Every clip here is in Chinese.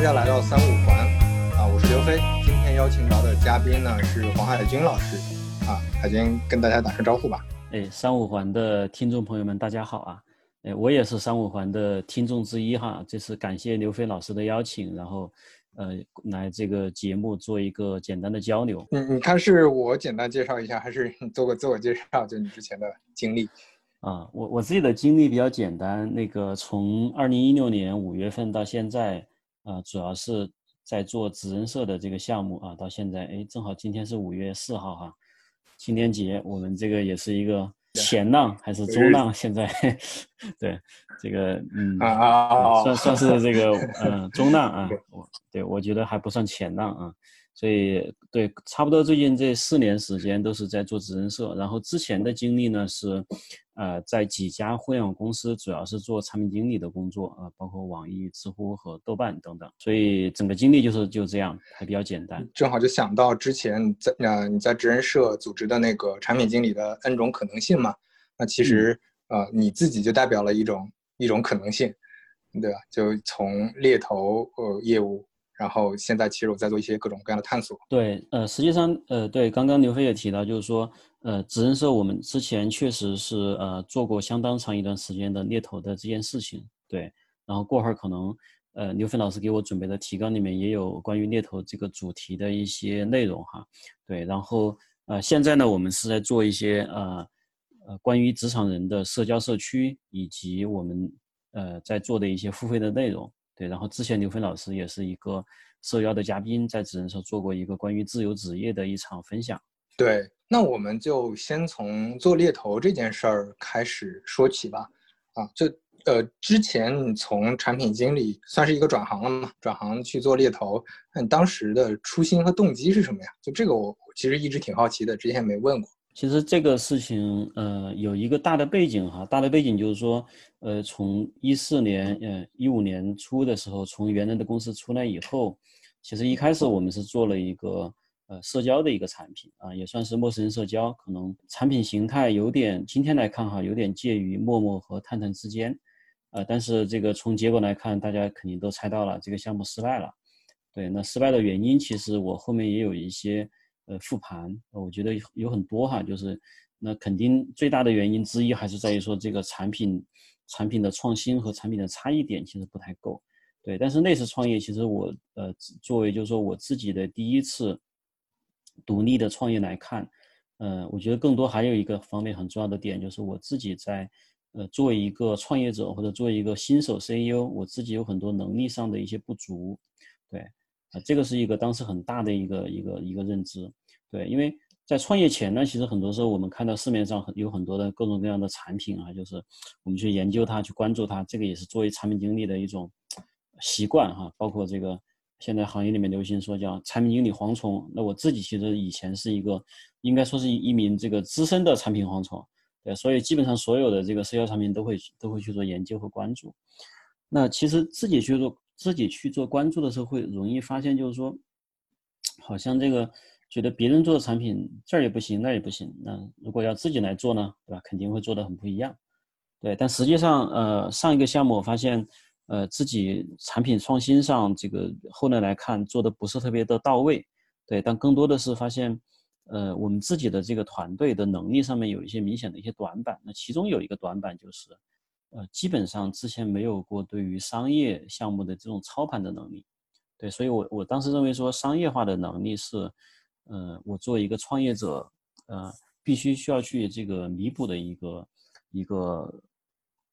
大家来到三五环啊，我是刘飞。今天邀请到的嘉宾呢是黄海军老师啊，海军跟大家打声招呼吧。哎，三五环的听众朋友们，大家好啊！哎，我也是三五环的听众之一哈。这次感谢刘飞老师的邀请，然后呃来这个节目做一个简单的交流。嗯你看是我简单介绍一下，还是你做个 自我介绍？就你之前的经历。啊，我我自己的经历比较简单。那个从二零一六年五月份到现在，啊，主要是在做职人社的这个项目啊。到现在，哎，正好今天是五月四号哈，青年节，我们这个也是一个前浪还是中浪？现在，对，这个嗯，算算是这个嗯 中浪啊。我对我觉得还不算前浪啊。所以对，差不多最近这四年时间都是在做职人社，然后之前的经历呢是。呃，在几家互联网公司，主要是做产品经理的工作啊，包括网易、知乎和豆瓣等等，所以整个经历就是就这样，还比较简单。正好就想到之前在呃你在职人社组织的那个产品经理的 N 种可能性嘛，那其实呃你自己就代表了一种一种可能性，对吧？就从猎头呃业务。然后现在其实我在做一些各种各样的探索。对，呃，实际上，呃，对，刚刚刘飞也提到，就是说，呃，职人社我们之前确实是呃做过相当长一段时间的猎头的这件事情。对，然后过会儿可能，呃，刘飞老师给我准备的提纲里面也有关于猎头这个主题的一些内容哈。对，然后呃，现在呢，我们是在做一些呃呃关于职场人的社交社区，以及我们呃在做的一些付费的内容。对，然后之前刘飞老师也是一个受邀的嘉宾，在职人社做过一个关于自由职业的一场分享。对，那我们就先从做猎头这件事儿开始说起吧。啊，就呃，之前你从产品经理算是一个转行了嘛，转行去做猎头，那你当时的初心和动机是什么呀？就这个我其实一直挺好奇的，之前没问过。其实这个事情，呃，有一个大的背景哈，大的背景就是说，呃，从一四年，呃，一五年初的时候，从原来的公司出来以后，其实一开始我们是做了一个呃社交的一个产品啊，也算是陌生人社交，可能产品形态有点，今天来看哈，有点介于陌陌和探探之间，呃，但是这个从结果来看，大家肯定都猜到了，这个项目失败了。对，那失败的原因，其实我后面也有一些。呃，复盘，我觉得有很多哈，就是那肯定最大的原因之一还是在于说这个产品产品的创新和产品的差异点其实不太够，对。但是那次创业，其实我呃作为就是说我自己的第一次独立的创业来看，呃，我觉得更多还有一个方面很重要的点，就是我自己在呃作为一个创业者或者作为一个新手 CEO，我自己有很多能力上的一些不足，对。啊，这个是一个当时很大的一个一个一个认知，对，因为在创业前呢，其实很多时候我们看到市面上很有很多的各种各样的产品啊，就是我们去研究它，去关注它，这个也是作为产品经理的一种习惯哈。包括这个现在行业里面流行说叫产品经理蝗虫，那我自己其实以前是一个应该说是一名这个资深的产品蝗虫，对，所以基本上所有的这个社交产品都会都会去做研究和关注。那其实自己去做。自己去做关注的时候，会容易发现，就是说，好像这个觉得别人做的产品这儿也不行，那儿也不行。那如果要自己来做呢，对吧？肯定会做的很不一样。对，但实际上，呃，上一个项目我发现，呃，自己产品创新上这个后来来看做的不是特别的到位。对，但更多的是发现，呃，我们自己的这个团队的能力上面有一些明显的一些短板。那其中有一个短板就是。呃，基本上之前没有过对于商业项目的这种操盘的能力，对，所以我我当时认为说商业化的能力是，呃，我作为一个创业者，呃，必须需要去这个弥补的一个一个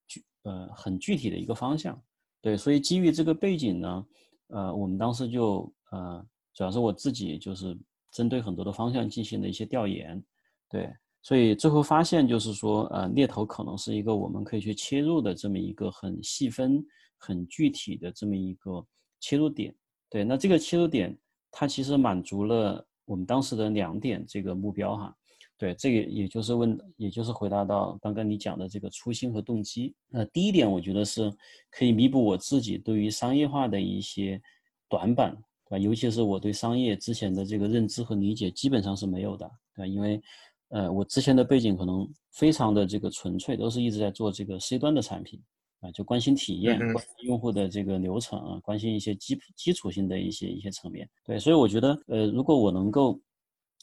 具呃很具体的一个方向，对，所以基于这个背景呢，呃，我们当时就呃，主要是我自己就是针对很多的方向进行了一些调研，对。所以最后发现，就是说，呃，猎头可能是一个我们可以去切入的这么一个很细分、很具体的这么一个切入点。对，那这个切入点，它其实满足了我们当时的两点这个目标哈。对，这个也就是问，也就是回答到刚刚你讲的这个初心和动机。那第一点，我觉得是可以弥补我自己对于商业化的一些短板，对吧？尤其是我对商业之前的这个认知和理解基本上是没有的，对吧？因为呃，我之前的背景可能非常的这个纯粹，都是一直在做这个 C 端的产品，啊，就关心体验，关心用户的这个流程啊，关心一些基基础性的一些一些层面。对，所以我觉得，呃，如果我能够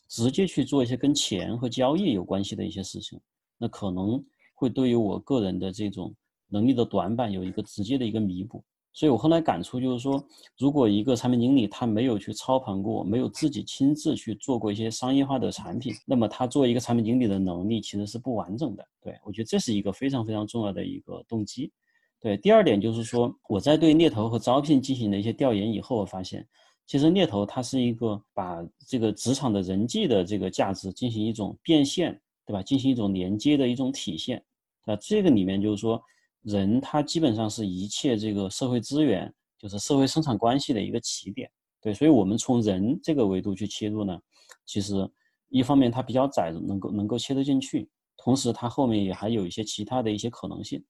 直接去做一些跟钱和交易有关系的一些事情，那可能会对于我个人的这种能力的短板有一个直接的一个弥补。所以我后来感触就是说，如果一个产品经理他没有去操盘过，没有自己亲自去做过一些商业化的产品，那么他作为一个产品经理的能力其实是不完整的。对我觉得这是一个非常非常重要的一个动机。对，第二点就是说，我在对猎头和招聘进行了一些调研以后，我发现，其实猎头它是一个把这个职场的人际的这个价值进行一种变现，对吧？进行一种连接的一种体现。那这个里面就是说。人他基本上是一切这个社会资源，就是社会生产关系的一个起点，对，所以我们从人这个维度去切入呢，其实一方面它比较窄，能够能够切得进去，同时它后面也还有一些其他的一些可能性，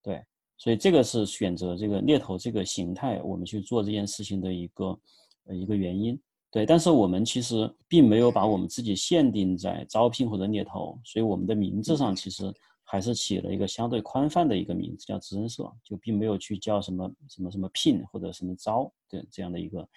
对，所以这个是选择这个猎头这个形态，我们去做这件事情的一个一个原因，对，但是我们其实并没有把我们自己限定在招聘或者猎头，所以我们的名字上其实。还是起了一个相对宽泛的一个名字，叫职人社，就并没有去叫什么什么什么聘或者什么招的这样的一个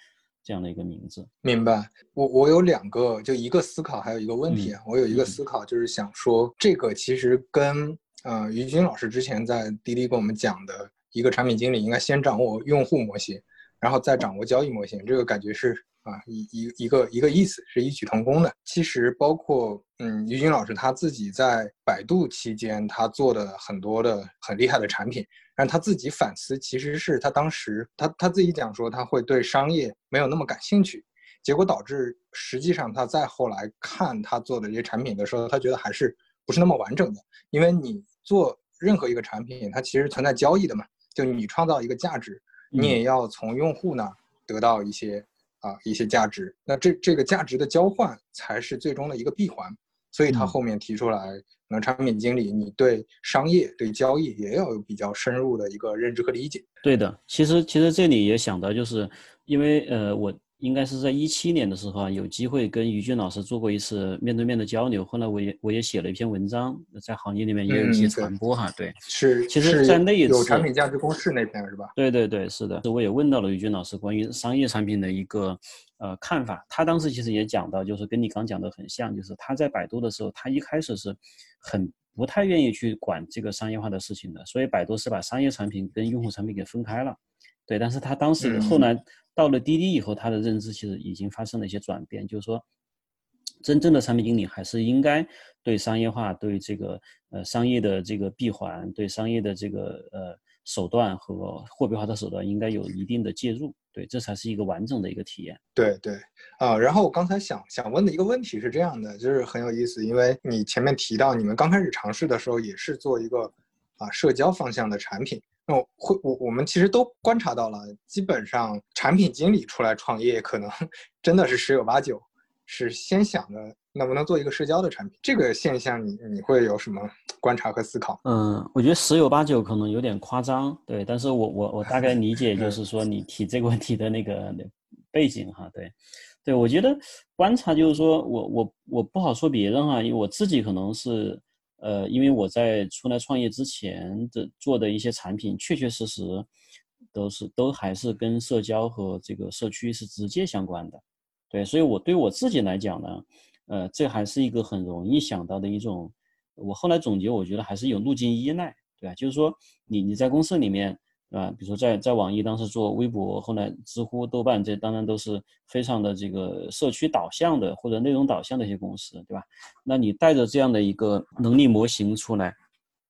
这样的一个名字。明白。我我有两个，就一个思考，还有一个问题。我有一个思考，就是想说，这个其实跟呃于军老师之前在滴滴跟我们讲的一个产品经理应该先掌握用户模型，然后再掌握交易模型，这个感觉是。啊，一一一个一个意思是异曲同工的。其实包括嗯，于军老师他自己在百度期间，他做的很多的很厉害的产品，但他自己反思，其实是他当时他他自己讲说他会对商业没有那么感兴趣，结果导致实际上他再后来看他做的这些产品的时候，他觉得还是不是那么完整的。因为你做任何一个产品，它其实存在交易的嘛，就你创造一个价值，你也要从用户那得到一些。啊，一些价值，那这这个价值的交换才是最终的一个闭环，所以他后面提出来，那产品经理你对商业、对交易也要有比较深入的一个认知和理解。对的，其实其实这里也想到，就是因为呃我。应该是在一七年的时候啊，有机会跟于军老师做过一次面对面的交流。后来我也我也写了一篇文章，在行业里面也有一些传播哈。对，是，其实，在那一次有产品价值公式那篇是吧？对对对，是的。我也问到了于军老师关于商业产品的一个呃看法。他当时其实也讲到，就是跟你刚讲的很像，就是他在百度的时候，他一开始是很不太愿意去管这个商业化的事情的，所以百度是把商业产品跟用户产品给分开了。对，但是他当时后来。到了滴滴以后，他的认知其实已经发生了一些转变，就是说，真正的产品经理还是应该对商业化、对这个呃商业的这个闭环、对商业的这个呃手段和货币化的手段应该有一定的介入，对，这才是一个完整的一个体验。对对啊，然后我刚才想想问的一个问题是这样的，就是很有意思，因为你前面提到你们刚开始尝试的时候也是做一个啊社交方向的产品。那我会我我们其实都观察到了，基本上产品经理出来创业，可能 真的是十有八九是先想着能不能做一个社交的产品。这个现象，你你会有什么观察和思考？嗯，我觉得十有八九可能有点夸张，对。但是我我我大概理解，就 是说你提这个问题的那个背景哈，对，对我觉得观察就是说我我我不好说别人啊，因为我自己可能是。呃，因为我在出来创业之前的做的一些产品，确确实实都是都还是跟社交和这个社区是直接相关的，对，所以我对我自己来讲呢，呃，这还是一个很容易想到的一种。我后来总结，我觉得还是有路径依赖，对吧？就是说，你你在公司里面。啊，比如说在在网易当时做微博，后来知乎、豆瓣，这当然都是非常的这个社区导向的或者内容导向的一些公司，对吧？那你带着这样的一个能力模型出来，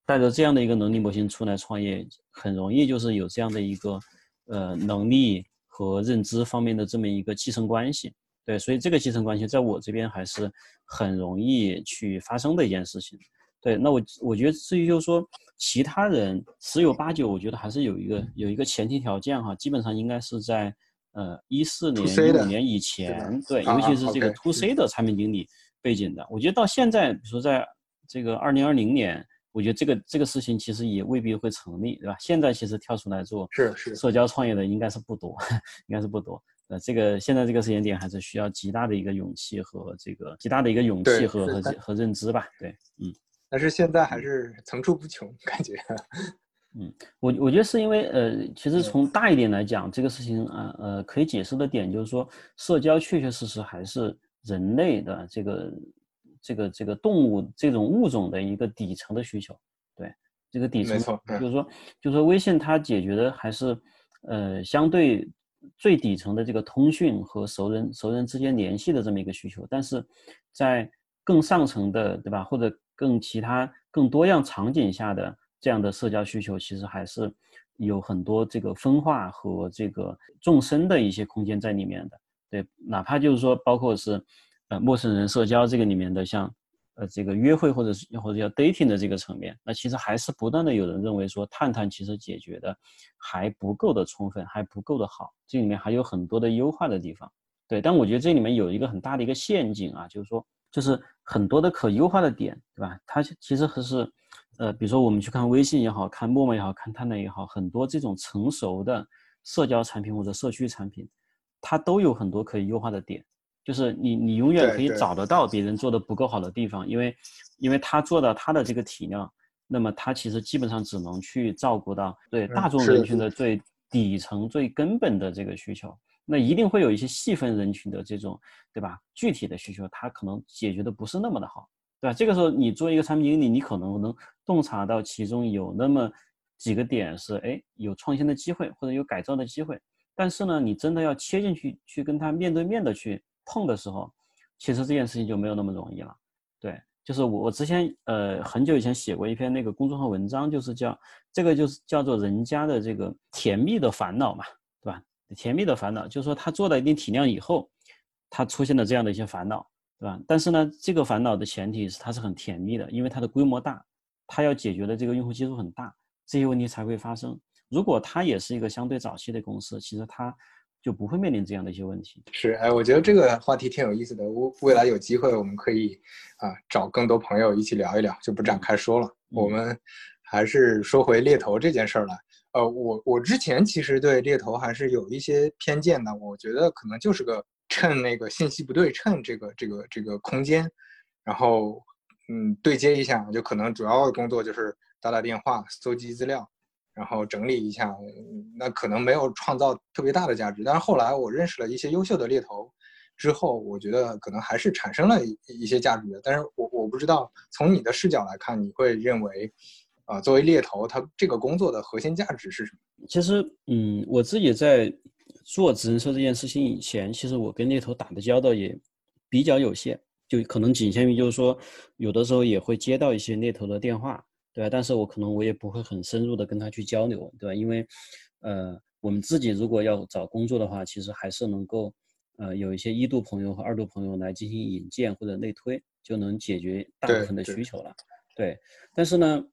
带着这样的一个能力模型出来创业，很容易就是有这样的一个呃能力和认知方面的这么一个继承关系，对，所以这个继承关系在我这边还是很容易去发生的一件事情。对，那我我觉得至于就是说，其他人十有八九，我觉得还是有一个有一个前提条件哈，基本上应该是在呃一四年一五年以前，对，尤其是这个 to C 的产品经理背景的，我觉得到现在，比如说在这个二零二零年，我觉得这个这个事情其实也未必会成立，对吧？现在其实跳出来做是是社交创业的应该是不多，应该是不多。呃，这个现在这个时间点还是需要极大的一个勇气和这个极大的一个勇气和和和认知吧，对，嗯。但是现在还是层出不穷，感觉。嗯，我我觉得是因为呃，其实从大一点来讲，这个事情啊呃可以解释的点就是说，社交确确实实还是人类的这个这个这个动物这种物种的一个底层的需求。对，这个底层就是说就是说微信它解决的还是呃相对最底层的这个通讯和熟人熟人之间联系的这么一个需求，但是在更上层的对吧，或者更其他更多样场景下的。这样的社交需求其实还是有很多这个分化和这个纵深的一些空间在里面的。对，哪怕就是说，包括是呃陌生人社交这个里面的，像呃这个约会或者是或者叫 dating 的这个层面，那其实还是不断的有人认为说，探探其实解决的还不够的充分，还不够的好，这里面还有很多的优化的地方。对，但我觉得这里面有一个很大的一个陷阱啊，就是说，就是很多的可优化的点，对吧？它其实还是。呃，比如说我们去看微信也好看陌陌也好看探探也好，很多这种成熟的社交产品或者社区产品，它都有很多可以优化的点。就是你你永远可以找得到别人做的不够好的地方，因为因为他做到他的这个体量，那么他其实基本上只能去照顾到对大众人群的最底层最根本的这个需求。那一定会有一些细分人群的这种对吧？具体的需求，他可能解决的不是那么的好。对吧？这个时候你做一个产品经理，你可能能洞察到其中有那么几个点是，哎，有创新的机会或者有改造的机会。但是呢，你真的要切进去去跟他面对面的去碰的时候，其实这件事情就没有那么容易了。对，就是我我之前呃很久以前写过一篇那个公众号文章，就是叫这个就是叫做人家的这个甜蜜的烦恼嘛，甜蜜的烦恼就是说他做了一定体量以后，他出现了这样的一些烦恼。对吧？但是呢，这个烦恼的前提是它是很甜蜜的，因为它的规模大，它要解决的这个用户基数很大，这些问题才会发生。如果它也是一个相对早期的公司，其实它就不会面临这样的一些问题。是，哎，我觉得这个话题挺有意思的。未未来有机会，我们可以啊找更多朋友一起聊一聊，就不展开说了。我们还是说回猎头这件事儿来。呃，我我之前其实对猎头还是有一些偏见的，我觉得可能就是个。趁那个信息不对称这个这个这个空间，然后嗯对接一下，就可能主要的工作就是打打电话、搜集资料，然后整理一下，那可能没有创造特别大的价值。但是后来我认识了一些优秀的猎头之后，我觉得可能还是产生了一些价值的。但是我我不知道从你的视角来看，你会认为啊作为猎头，他这个工作的核心价值是什么？其实嗯我自己在。做直人车这件事情以前，其实我跟猎头打的交道也比较有限，就可能仅限于就是说，有的时候也会接到一些猎头的电话，对吧？但是我可能我也不会很深入的跟他去交流，对吧？因为，呃，我们自己如果要找工作的话，其实还是能够，呃，有一些一度朋友和二度朋友来进行引荐或者内推，就能解决大部分的需求了。对，但是呢，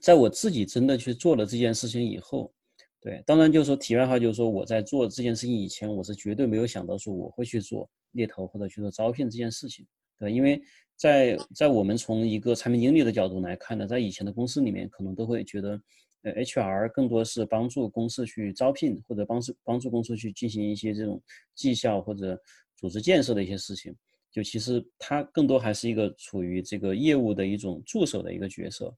在我自己真的去做了这件事情以后。对，当然就是说题外话，就是说我在做这件事情以前，我是绝对没有想到说我会去做猎头或者去做招聘这件事情。对，因为在在我们从一个产品经理的角度来看呢，在以前的公司里面，可能都会觉得，呃，HR 更多是帮助公司去招聘或者帮助帮助公司去进行一些这种绩效或者组织建设的一些事情。就其实他更多还是一个处于这个业务的一种助手的一个角色。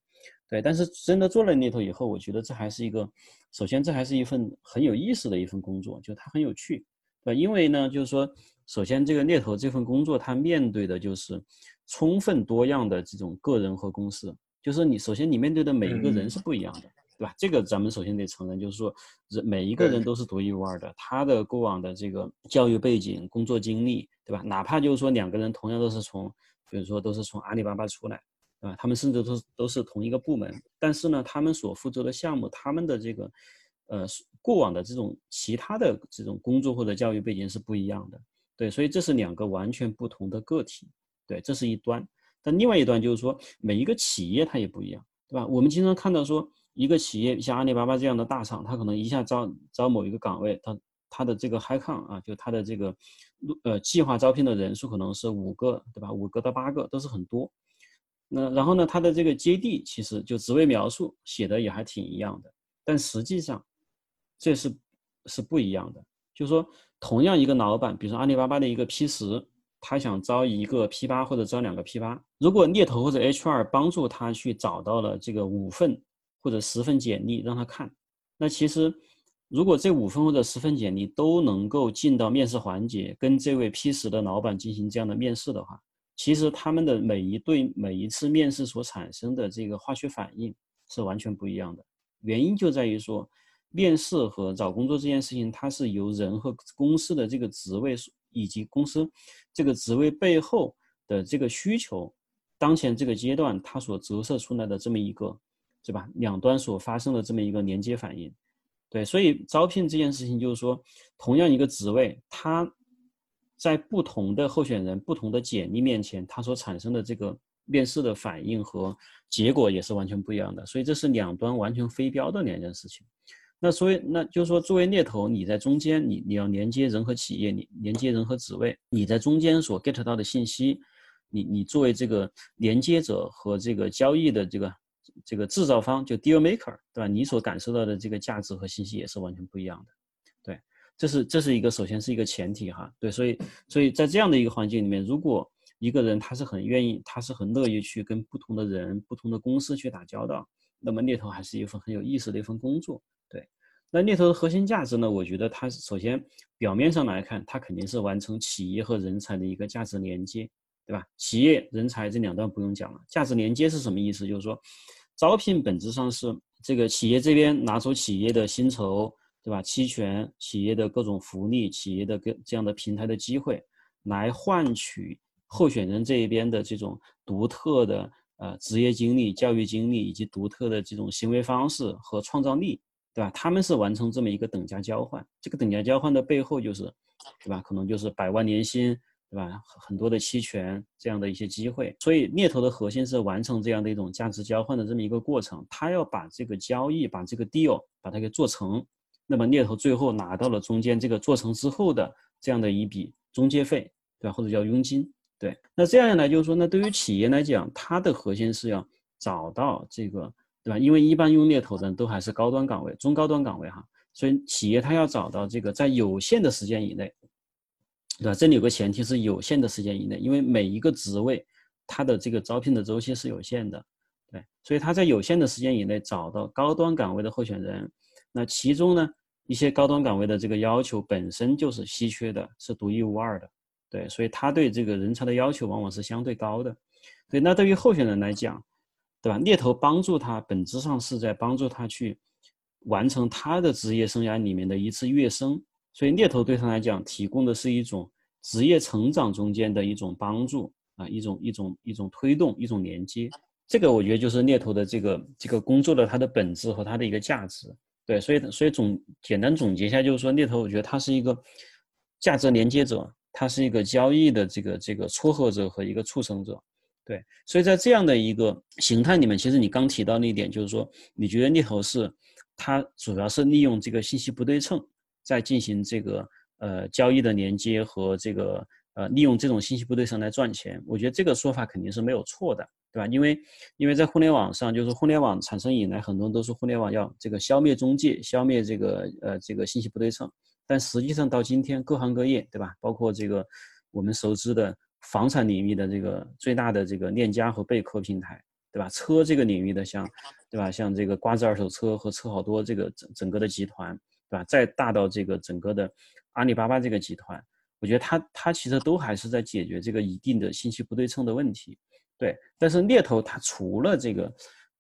对，但是真的做了猎头以后，我觉得这还是一个。首先，这还是一份很有意思的一份工作，就它很有趣，对吧？因为呢，就是说，首先这个猎头这份工作，它面对的就是充分多样的这种个人和公司，就是你首先你面对的每一个人是不一样的，对吧？这个咱们首先得承认，就是说，人每一个人都是独一无二的，他的过往的这个教育背景、工作经历，对吧？哪怕就是说两个人同样都是从，比如说都是从阿里巴巴出来。啊，他们甚至都都是同一个部门，但是呢，他们所负责的项目，他们的这个，呃，过往的这种其他的这种工作或者教育背景是不一样的，对，所以这是两个完全不同的个体，对，这是一端。但另外一端就是说，每一个企业它也不一样，对吧？我们经常看到说，一个企业像阿里巴巴这样的大厂，它可能一下招招某一个岗位，它它的这个 high count 啊，就它的这个，呃，计划招聘的人数可能是五个，对吧？五个到八个都是很多。那然后呢？他的这个接地其实就职位描述写的也还挺一样的，但实际上这是是不一样的。就是说，同样一个老板，比如说阿里巴巴的一个 P 十，他想招一个 P 八或者招两个 P 八，如果猎头或者 HR 帮助他去找到了这个五份或者十份简历让他看。那其实，如果这五份或者十份简历都能够进到面试环节，跟这位 P 十的老板进行这样的面试的话，其实他们的每一对每一次面试所产生的这个化学反应是完全不一样的。原因就在于说，面试和找工作这件事情，它是由人和公司的这个职位以及公司这个职位背后的这个需求，当前这个阶段它所折射出来的这么一个。对吧？两端所发生的这么一个连接反应，对，所以招聘这件事情就是说，同样一个职位，它在不同的候选人、不同的简历面前，它所产生的这个面试的反应和结果也是完全不一样的。所以这是两端完全非标的两件事情。那所以那就是说，作为猎头，你在中间，你你要连接人和企业，你连接人和职位，你在中间所 get 到的信息，你你作为这个连接者和这个交易的这个。这个制造方就 deal maker，对吧？你所感受到的这个价值和信息也是完全不一样的，这是这是一个首先是一个前提哈，对，所以所以在这样的一个环境里面，如果一个人他是很愿意，他是很乐意去跟不同的人、不同的公司去打交道，那么猎头还是一份很有意思的一份工作，对。那猎头的核心价值呢？我觉得它首先表面上来看，它肯定是完成企业和人才的一个价值连接，对吧？企业人才这两段不用讲了，价值连接是什么意思？就是说。招聘本质上是这个企业这边拿出企业的薪酬，对吧？期权、企业的各种福利、企业的各这样的平台的机会，来换取候选人这一边的这种独特的呃职业经历、教育经历以及独特的这种行为方式和创造力，对吧？他们是完成这么一个等价交换。这个等价交换的背后就是，对吧？可能就是百万年薪。对吧？很多的期权这样的一些机会，所以猎头的核心是完成这样的一种价值交换的这么一个过程。他要把这个交易，把这个 deal 把它给做成，那么猎头最后拿到了中间这个做成之后的这样的一笔中介费，对吧？或者叫佣金。对，那这样一来就是说，那对于企业来讲，它的核心是要找到这个，对吧？因为一般用猎头的人都还是高端岗位、中高端岗位哈，所以企业它要找到这个在有限的时间以内。对吧？这里有个前提是有限的时间以内，因为每一个职位，它的这个招聘的周期是有限的，对，所以他在有限的时间以内找到高端岗位的候选人，那其中呢，一些高端岗位的这个要求本身就是稀缺的，是独一无二的，对，所以他对这个人才的要求往往是相对高的，对，那对于候选人来讲，对吧？猎头帮助他，本质上是在帮助他去完成他的职业生涯里面的一次跃升。所以猎头对他来讲提供的是一种职业成长中间的一种帮助啊，一种一种一种推动，一种连接。这个我觉得就是猎头的这个这个工作的它的本质和它的一个价值。对，所以所以总简单总结一下，就是说猎头我觉得它是一个价值连接者，它是一个交易的这个这个撮合者和一个促成者。对，所以在这样的一个形态里面，其实你刚提到那一点，就是说你觉得猎头是它主要是利用这个信息不对称。在进行这个呃交易的连接和这个呃利用这种信息不对称来赚钱，我觉得这个说法肯定是没有错的，对吧？因为因为在互联网上，就是互联网产生以来，很多人都是互联网要这个消灭中介，消灭这个呃这个信息不对称。但实际上到今天，各行各业，对吧？包括这个我们熟知的房产领域的这个最大的这个链家和贝壳平台，对吧？车这个领域的像，对吧？像这个瓜子二手车和车好多这个整整个的集团。对吧？再大到这个整个的阿里巴巴这个集团，我觉得它它其实都还是在解决这个一定的信息不对称的问题。对，但是猎头它除了这个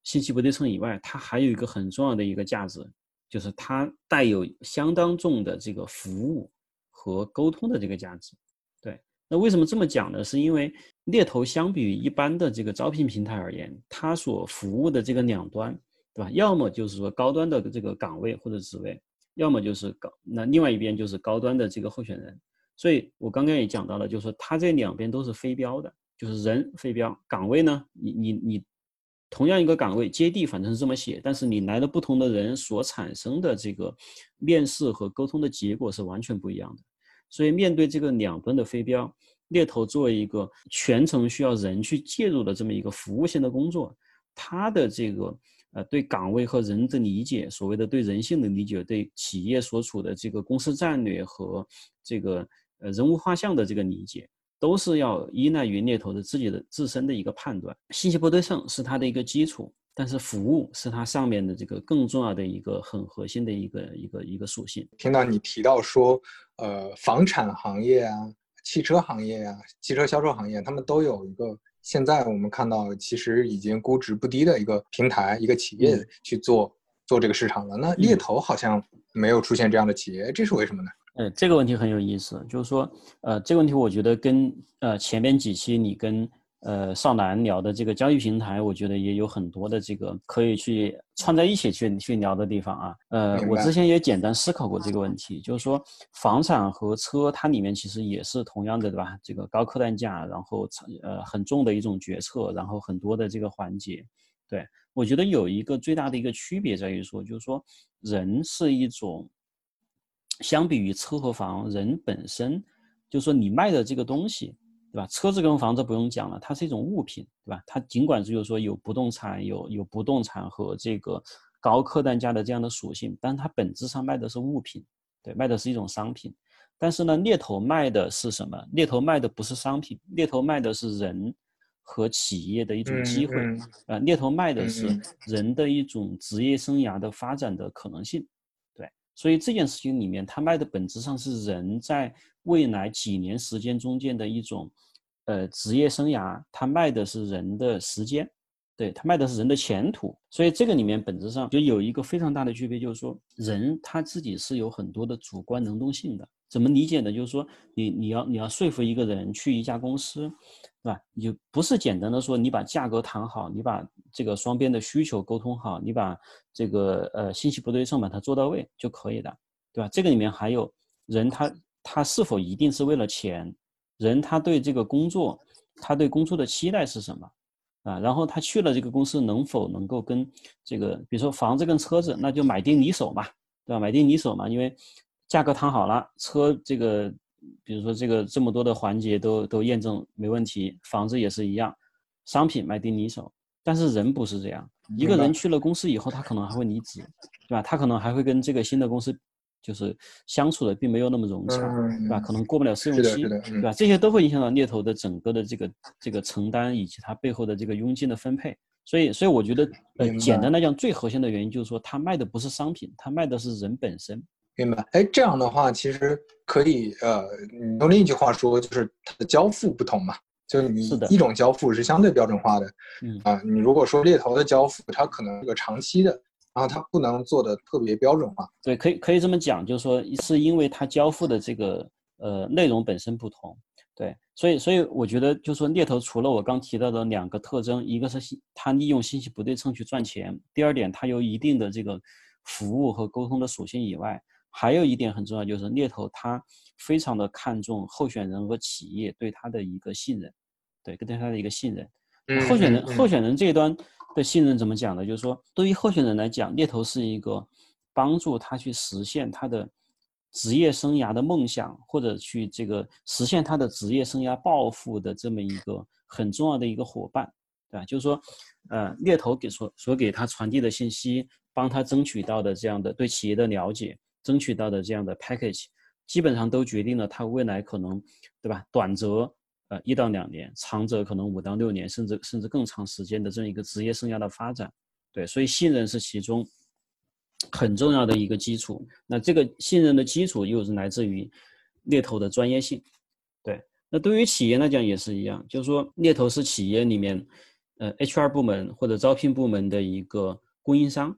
信息不对称以外，它还有一个很重要的一个价值，就是它带有相当重的这个服务和沟通的这个价值。对，那为什么这么讲呢？是因为猎头相比于一般的这个招聘平台而言，它所服务的这个两端，对吧？要么就是说高端的这个岗位或者职位。要么就是高，那另外一边就是高端的这个候选人，所以我刚刚也讲到了，就是说他这两边都是非标的，就是人非标，岗位呢，你你你，同样一个岗位接地反正是这么写，但是你来的不同的人所产生的这个面试和沟通的结果是完全不一样的，所以面对这个两端的非标，猎头作为一个全程需要人去介入的这么一个服务性的工作，他的这个。呃，对岗位和人的理解，所谓的对人性的理解，对企业所处的这个公司战略和这个呃人物画像的这个理解，都是要依赖于猎头的自己的自身的一个判断。信息不对称是它的一个基础，但是服务是它上面的这个更重要的一个很核心的一个一个一个属性。听到你提到说，呃，房产行业啊，汽车行业啊，汽车销售行业，他们都有一个现在我们看到其实已经估值不低的一个平台，一个企业去做做这个市场了。那猎头好像没有出现这样的企业，这是为什么呢？呃，这个问题很有意思，就是说，呃，这个问题我觉得跟呃前面几期你跟呃，少南聊的这个交易平台，我觉得也有很多的这个可以去串在一起去去聊的地方啊。呃，我之前也简单思考过这个问题，就是说房产和车它里面其实也是同样的，对吧？这个高客单价，然后呃很重的一种决策，然后很多的这个环节。对我觉得有一个最大的一个区别在于说，就是说人是一种相比于车和房，人本身就是说你卖的这个东西。对吧？车子跟房子不用讲了，它是一种物品，对吧？它尽管就是说有不动产、有有不动产和这个高客单价的这样的属性，但它本质上卖的是物品，对，卖的是一种商品。但是呢，猎头卖的是什么？猎头卖的不是商品，猎头卖的是人和企业的一种机会啊！猎头卖的是人的一种职业生涯的发展的可能性，对。所以这件事情里面，它卖的本质上是人在。未来几年时间中间的一种，呃，职业生涯，他卖的是人的时间，对他卖的是人的前途，所以这个里面本质上就有一个非常大的区别，就是说人他自己是有很多的主观能动性的。怎么理解呢？就是说你你要你要说服一个人去一家公司，对吧？你就不是简单的说你把价格谈好，你把这个双边的需求沟通好，你把这个呃信息不对称把它做到位就可以的，对吧？这个里面还有人他。他是否一定是为了钱？人他对这个工作，他对工作的期待是什么？啊，然后他去了这个公司，能否能够跟这个，比如说房子跟车子，那就买定离手嘛，对吧？买定离手嘛，因为价格谈好了，车这个，比如说这个这么多的环节都都验证没问题，房子也是一样，商品买定离手。但是人不是这样，一个人去了公司以后，他可能还会离职，对吧？他可能还会跟这个新的公司。就是相处的并没有那么融洽，对吧？可能过不了试用期，对吧？这些都会影响到猎头的整个的这个这个承担以及它背后的这个佣金的分配。所以，所以我觉得，呃，简单来讲，最核心的原因就是说，他卖的不是商品，他卖的是人本身。明白？哎，这样的话，其实可以，呃，用另一句话说，就是它的交付不同嘛。就是你一种交付是相对标准化的，嗯啊，你如果说猎头的交付，它可能是个长期的。然后它不能做的特别标准化，对，可以可以这么讲，就是说是因为它交付的这个呃内容本身不同，对，所以所以我觉得就是说猎头除了我刚提到的两个特征，一个是信它利用信息不对称去赚钱，第二点它有一定的这个服务和沟通的属性以外，还有一点很重要，就是猎头他非常的看重候选人和企业对他的一个信任，对，对他的一个信任，候选人候选人这一端。的信任怎么讲呢？就是说，对于候选人来讲，猎头是一个帮助他去实现他的职业生涯的梦想，或者去这个实现他的职业生涯抱负的这么一个很重要的一个伙伴，对吧？就是说，呃，猎头给所所给他传递的信息，帮他争取到的这样的对企业的了解，争取到的这样的 package，基本上都决定了他未来可能，对吧？短则。呃，一到两年，长则可能五到六年，甚至甚至更长时间的这样一个职业生涯的发展，对，所以信任是其中很重要的一个基础。那这个信任的基础又是来自于猎头的专业性，对。那对于企业来讲也是一样，就是说猎头是企业里面呃 HR 部门或者招聘部门的一个供应商，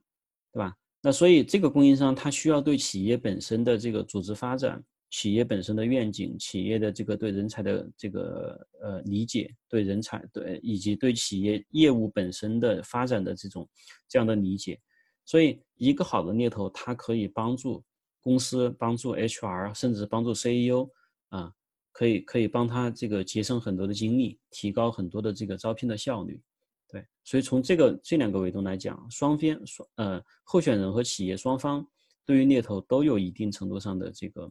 对吧？那所以这个供应商他需要对企业本身的这个组织发展。企业本身的愿景，企业的这个对人才的这个呃理解，对人才对以及对企业业务本身的发展的这种这样的理解，所以一个好的猎头，它可以帮助公司，帮助 HR，甚至帮助 CEO 啊，可以可以帮他这个节省很多的精力，提高很多的这个招聘的效率。对，所以从这个这两个维度来讲，双边双呃候选人和企业双方对于猎头都有一定程度上的这个。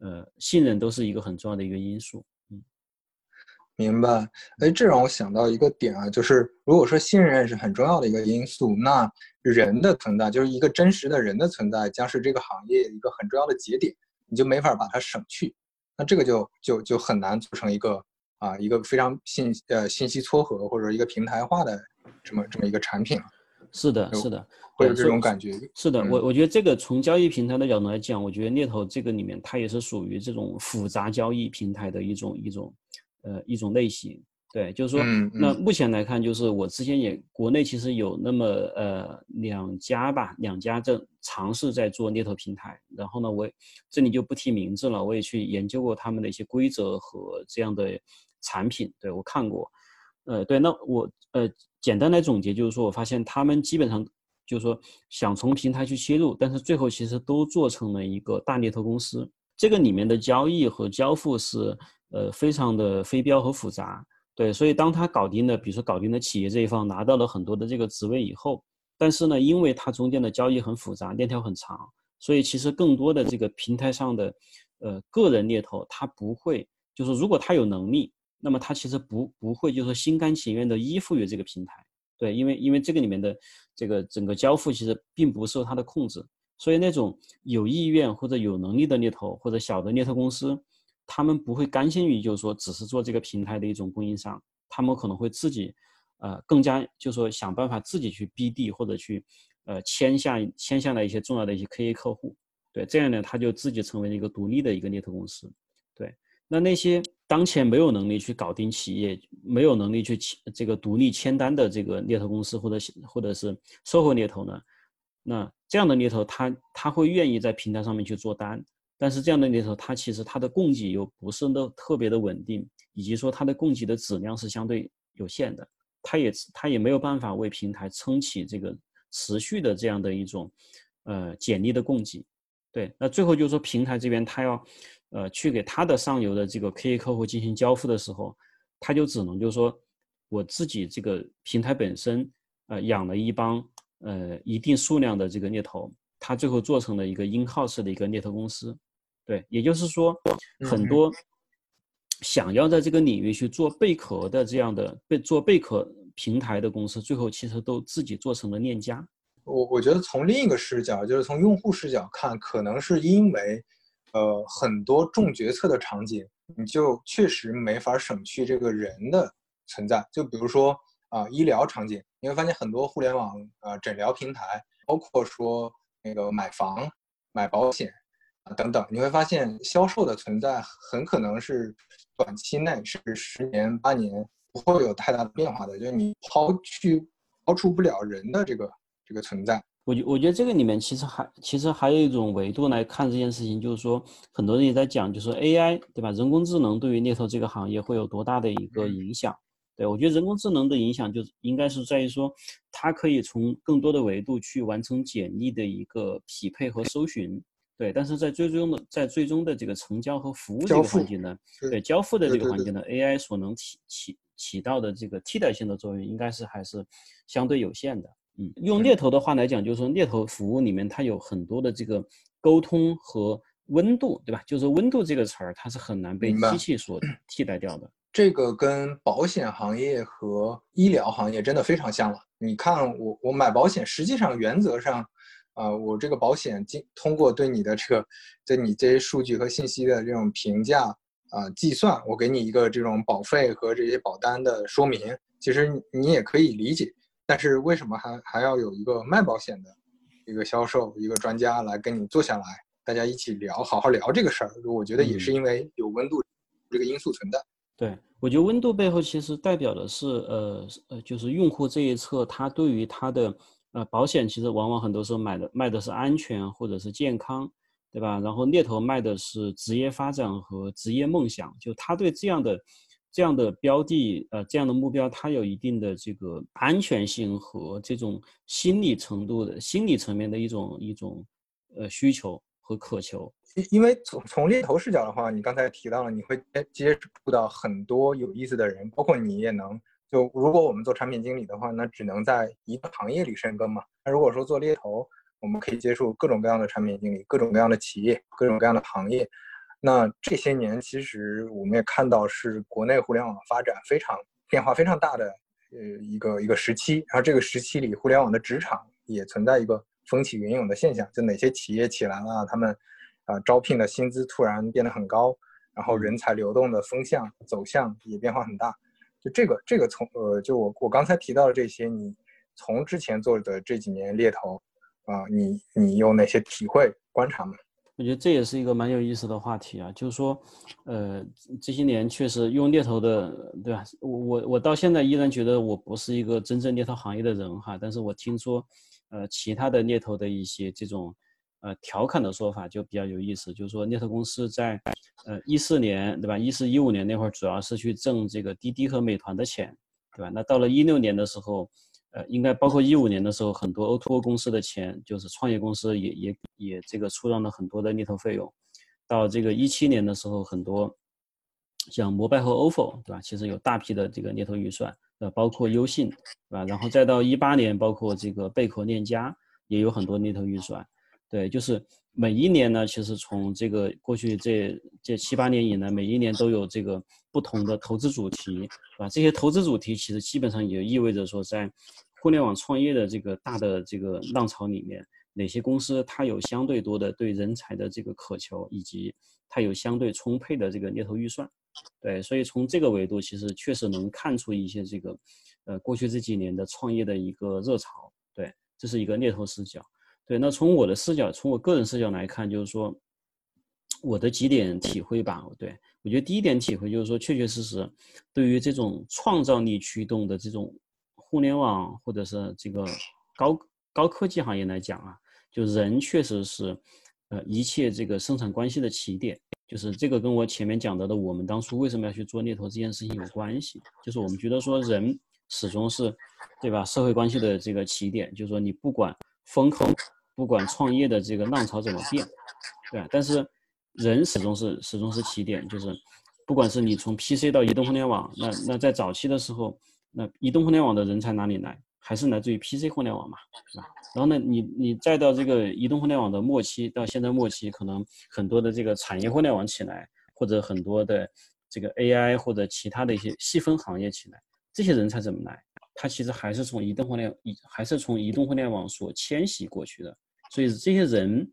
呃，信任都是一个很重要的一个因素。嗯，明白。哎，这让我想到一个点啊，就是如果说信任是很重要的一个因素，那人的存在，就是一个真实的人的存在，将是这个行业一个很重要的节点，你就没法把它省去。那这个就就就很难组成一个啊一个非常信呃信息撮合或者一个平台化的这么这么一个产品。是的，是的，会有这种感觉。是的，我我觉得这个从交易平台的角度来讲，我觉得猎头这个里面它也是属于这种复杂交易平台的一种一种呃一种类型。对，就是说，那目前来看，就是我之前也国内其实有那么呃两家吧，两家正尝试在做猎头平台。然后呢，我这里就不提名字了，我也去研究过他们的一些规则和这样的产品。对我看过，呃，对，那我呃简单来总结就是说，我发现他们基本上就是说想从平台去切入，但是最后其实都做成了一个大猎头公司。这个里面的交易和交付是呃非常的非标和复杂。对，所以当他搞定了，比如说搞定了企业这一方，拿到了很多的这个职位以后，但是呢，因为它中间的交易很复杂，链条很长，所以其实更多的这个平台上的，呃，个人猎头他不会，就是如果他有能力，那么他其实不不会，就是说心甘情愿的依附于这个平台。对，因为因为这个里面的这个整个交付其实并不受他的控制，所以那种有意愿或者有能力的猎头或者小的猎头公司。他们不会甘心于，就是说，只是做这个平台的一种供应商，他们可能会自己，呃，更加就是说想办法自己去 BD 或者去，呃，签下签下来一些重要的一些 KA 客户，对，这样呢，他就自己成为了一个独立的一个猎头公司，那那些当前没有能力去搞定企业，没有能力去签这个独立签单的这个猎头公司或者或者是售后猎头呢，那这样的猎头他他会愿意在平台上面去做单。但是这样的猎头，它其实它的供给又不是那特别的稳定，以及说它的供给的质量是相对有限的，它也它也没有办法为平台撑起这个持续的这样的一种，呃简历的供给。对，那最后就是说平台这边它要，呃去给他的上游的这个 KA 客户进行交付的时候，他就只能就是说我自己这个平台本身，呃养了一帮呃一定数量的这个猎头，他最后做成了一个 in house 的一个猎头公司。对，也就是说，很多想要在这个领域去做贝壳的这样的贝做贝壳平台的公司，最后其实都自己做成了链家。我我觉得从另一个视角，就是从用户视角看，可能是因为，呃，很多重决策的场景，你就确实没法省去这个人的存在。就比如说啊，医疗场景，你会发现很多互联网呃诊疗平台，包括说那个买房、买保险啊。等等，你会发现销售的存在很可能是短期内是十年八年不会有太大的变化的，就是你抛去抛出不了人的这个这个存在。我觉我觉得这个里面其实还其实还有一种维度来看这件事情，就是说很多人也在讲，就是 AI 对吧？人工智能对于猎头这个行业会有多大的一个影响？对我觉得人工智能的影响就是应该是在于说，它可以从更多的维度去完成简历的一个匹配和搜寻。对，但是在最终的在最终的这个成交和服务这个环节呢，对交付的这个环节呢，AI 所能起起起到的这个替代性的作用，应该是还是相对有限的。嗯，用猎头的话来讲，就是说猎头服务里面它有很多的这个沟通和温度，对吧？就是温度这个词儿，它是很难被机器所替代掉的。这个跟保险行业和医疗行业真的非常像了。你看，我我买保险，实际上原则上。啊，我这个保险经通过对你的这个，对你这些数据和信息的这种评价啊计算，我给你一个这种保费和这些保单的说明，其实你也可以理解。但是为什么还还要有一个卖保险的一个销售一个专家来跟你坐下来，大家一起聊，好好聊这个事儿？我觉得也是因为有温度这个因素存在。对，我觉得温度背后其实代表的是，呃呃，就是用户这一侧他对于他的。呃，保险其实往往很多时候买的卖的是安全或者是健康，对吧？然后猎头卖的是职业发展和职业梦想，就他对这样的这样的标的，呃，这样的目标，它有一定的这个安全性和这种心理程度的心理层面的一种一种呃需求和渴求。因因为从从猎头视角的话，你刚才提到了，你会接触到很多有意思的人，包括你也能。就如果我们做产品经理的话，那只能在一个行业里深耕嘛。那如果说做猎头，我们可以接触各种各样的产品经理、各种各样的企业、各种各样的行业。那这些年，其实我们也看到是国内互联网发展非常变化非常大的呃一个一个时期。然后这个时期里，互联网的职场也存在一个风起云涌的现象，就哪些企业起来了，他们啊招聘的薪资突然变得很高，然后人才流动的风向走向也变化很大。就这个，这个从呃，就我我刚才提到的这些，你从之前做的这几年猎头，啊，你你有哪些体会观察吗？我觉得这也是一个蛮有意思的话题啊，就是说，呃，这些年确实用猎头的，对吧？我我我到现在依然觉得我不是一个真正猎头行业的人哈，但是我听说，呃，其他的猎头的一些这种，呃，调侃的说法就比较有意思，就是说猎头公司在，呃，一四年，对吧？一四一五年那会儿主要是去挣这个滴滴和美团的钱，对吧？那到了一六年的时候。呃，应该包括一五年的时候，很多 O2O 公司的钱，就是创业公司也也也这个出让了很多的猎头费用。到这个一七年的时候，很多像摩拜和 ofo，对吧？其实有大批的这个猎头预算，呃，包括优信，对吧？然后再到一八年，包括这个贝壳、链家也有很多猎头预算。对，就是每一年呢，其实从这个过去这这七八年以来，每一年都有这个不同的投资主题，是吧？这些投资主题其实基本上也意味着说，在互联网创业的这个大的这个浪潮里面，哪些公司它有相对多的对人才的这个渴求，以及它有相对充沛的这个猎头预算。对，所以从这个维度，其实确实能看出一些这个，呃，过去这几年的创业的一个热潮。对，这是一个猎头视角。对，那从我的视角，从我个人视角来看，就是说，我的几点体会吧。对我觉得第一点体会就是说，确确实实，对于这种创造力驱动的这种互联网或者是这个高高科技行业来讲啊，就人确实是，呃，一切这个生产关系的起点。就是这个跟我前面讲到的，我们当初为什么要去做猎头这件事情有关系。就是我们觉得说，人始终是，对吧？社会关系的这个起点，就是说你不管风口。不管创业的这个浪潮怎么变，对？但是人始终是始终是起点，就是不管是你从 PC 到移动互联网，那那在早期的时候，那移动互联网的人才哪里来？还是来自于 PC 互联网嘛，是吧？然后呢，你你再到这个移动互联网的末期，到现在末期，可能很多的这个产业互联网起来，或者很多的这个 AI 或者其他的一些细分行业起来，这些人才怎么来？他其实还是从移动互联移，还是从移动互联网所迁徙过去的。所以这些人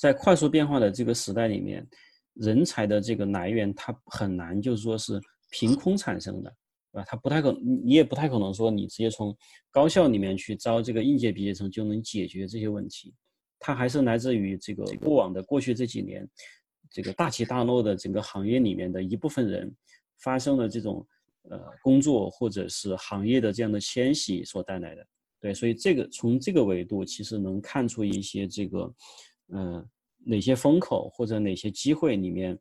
在快速变化的这个时代里面，人才的这个来源，它很难就是说是凭空产生的，对吧？它不太可，你也不太可能说你直接从高校里面去招这个应届毕业生就能解决这些问题，它还是来自于这个过往的过去这几年，这个大起大落的整个行业里面的一部分人发生了这种呃工作或者是行业的这样的迁徙所带来的。对，所以这个从这个维度，其实能看出一些这个，嗯，哪些风口或者哪些机会里面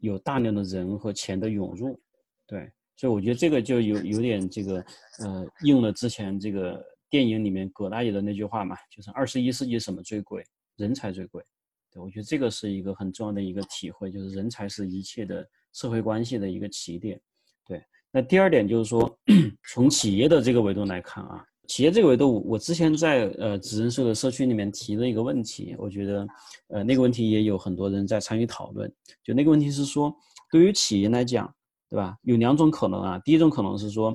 有大量的人和钱的涌入。对，所以我觉得这个就有有点这个，呃，应了之前这个电影里面葛大爷的那句话嘛，就是二十一世纪什么最贵？人才最贵。对，我觉得这个是一个很重要的一个体会，就是人才是一切的社会关系的一个起点。对，那第二点就是说，从企业的这个维度来看啊。企业这个维度，我之前在呃职人社的社区里面提了一个问题，我觉得，呃那个问题也有很多人在参与讨论。就那个问题是说，对于企业来讲，对吧？有两种可能啊。第一种可能是说，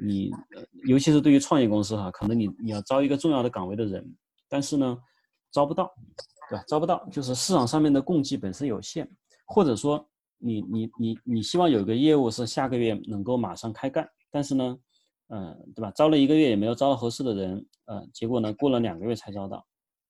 你尤其是对于创业公司哈，可能你你要招一个重要的岗位的人，但是呢，招不到，对吧？招不到，就是市场上面的供给本身有限，或者说你你你你希望有一个业务是下个月能够马上开干，但是呢。嗯，对吧？招了一个月也没有招到合适的人，呃，结果呢，过了两个月才招到，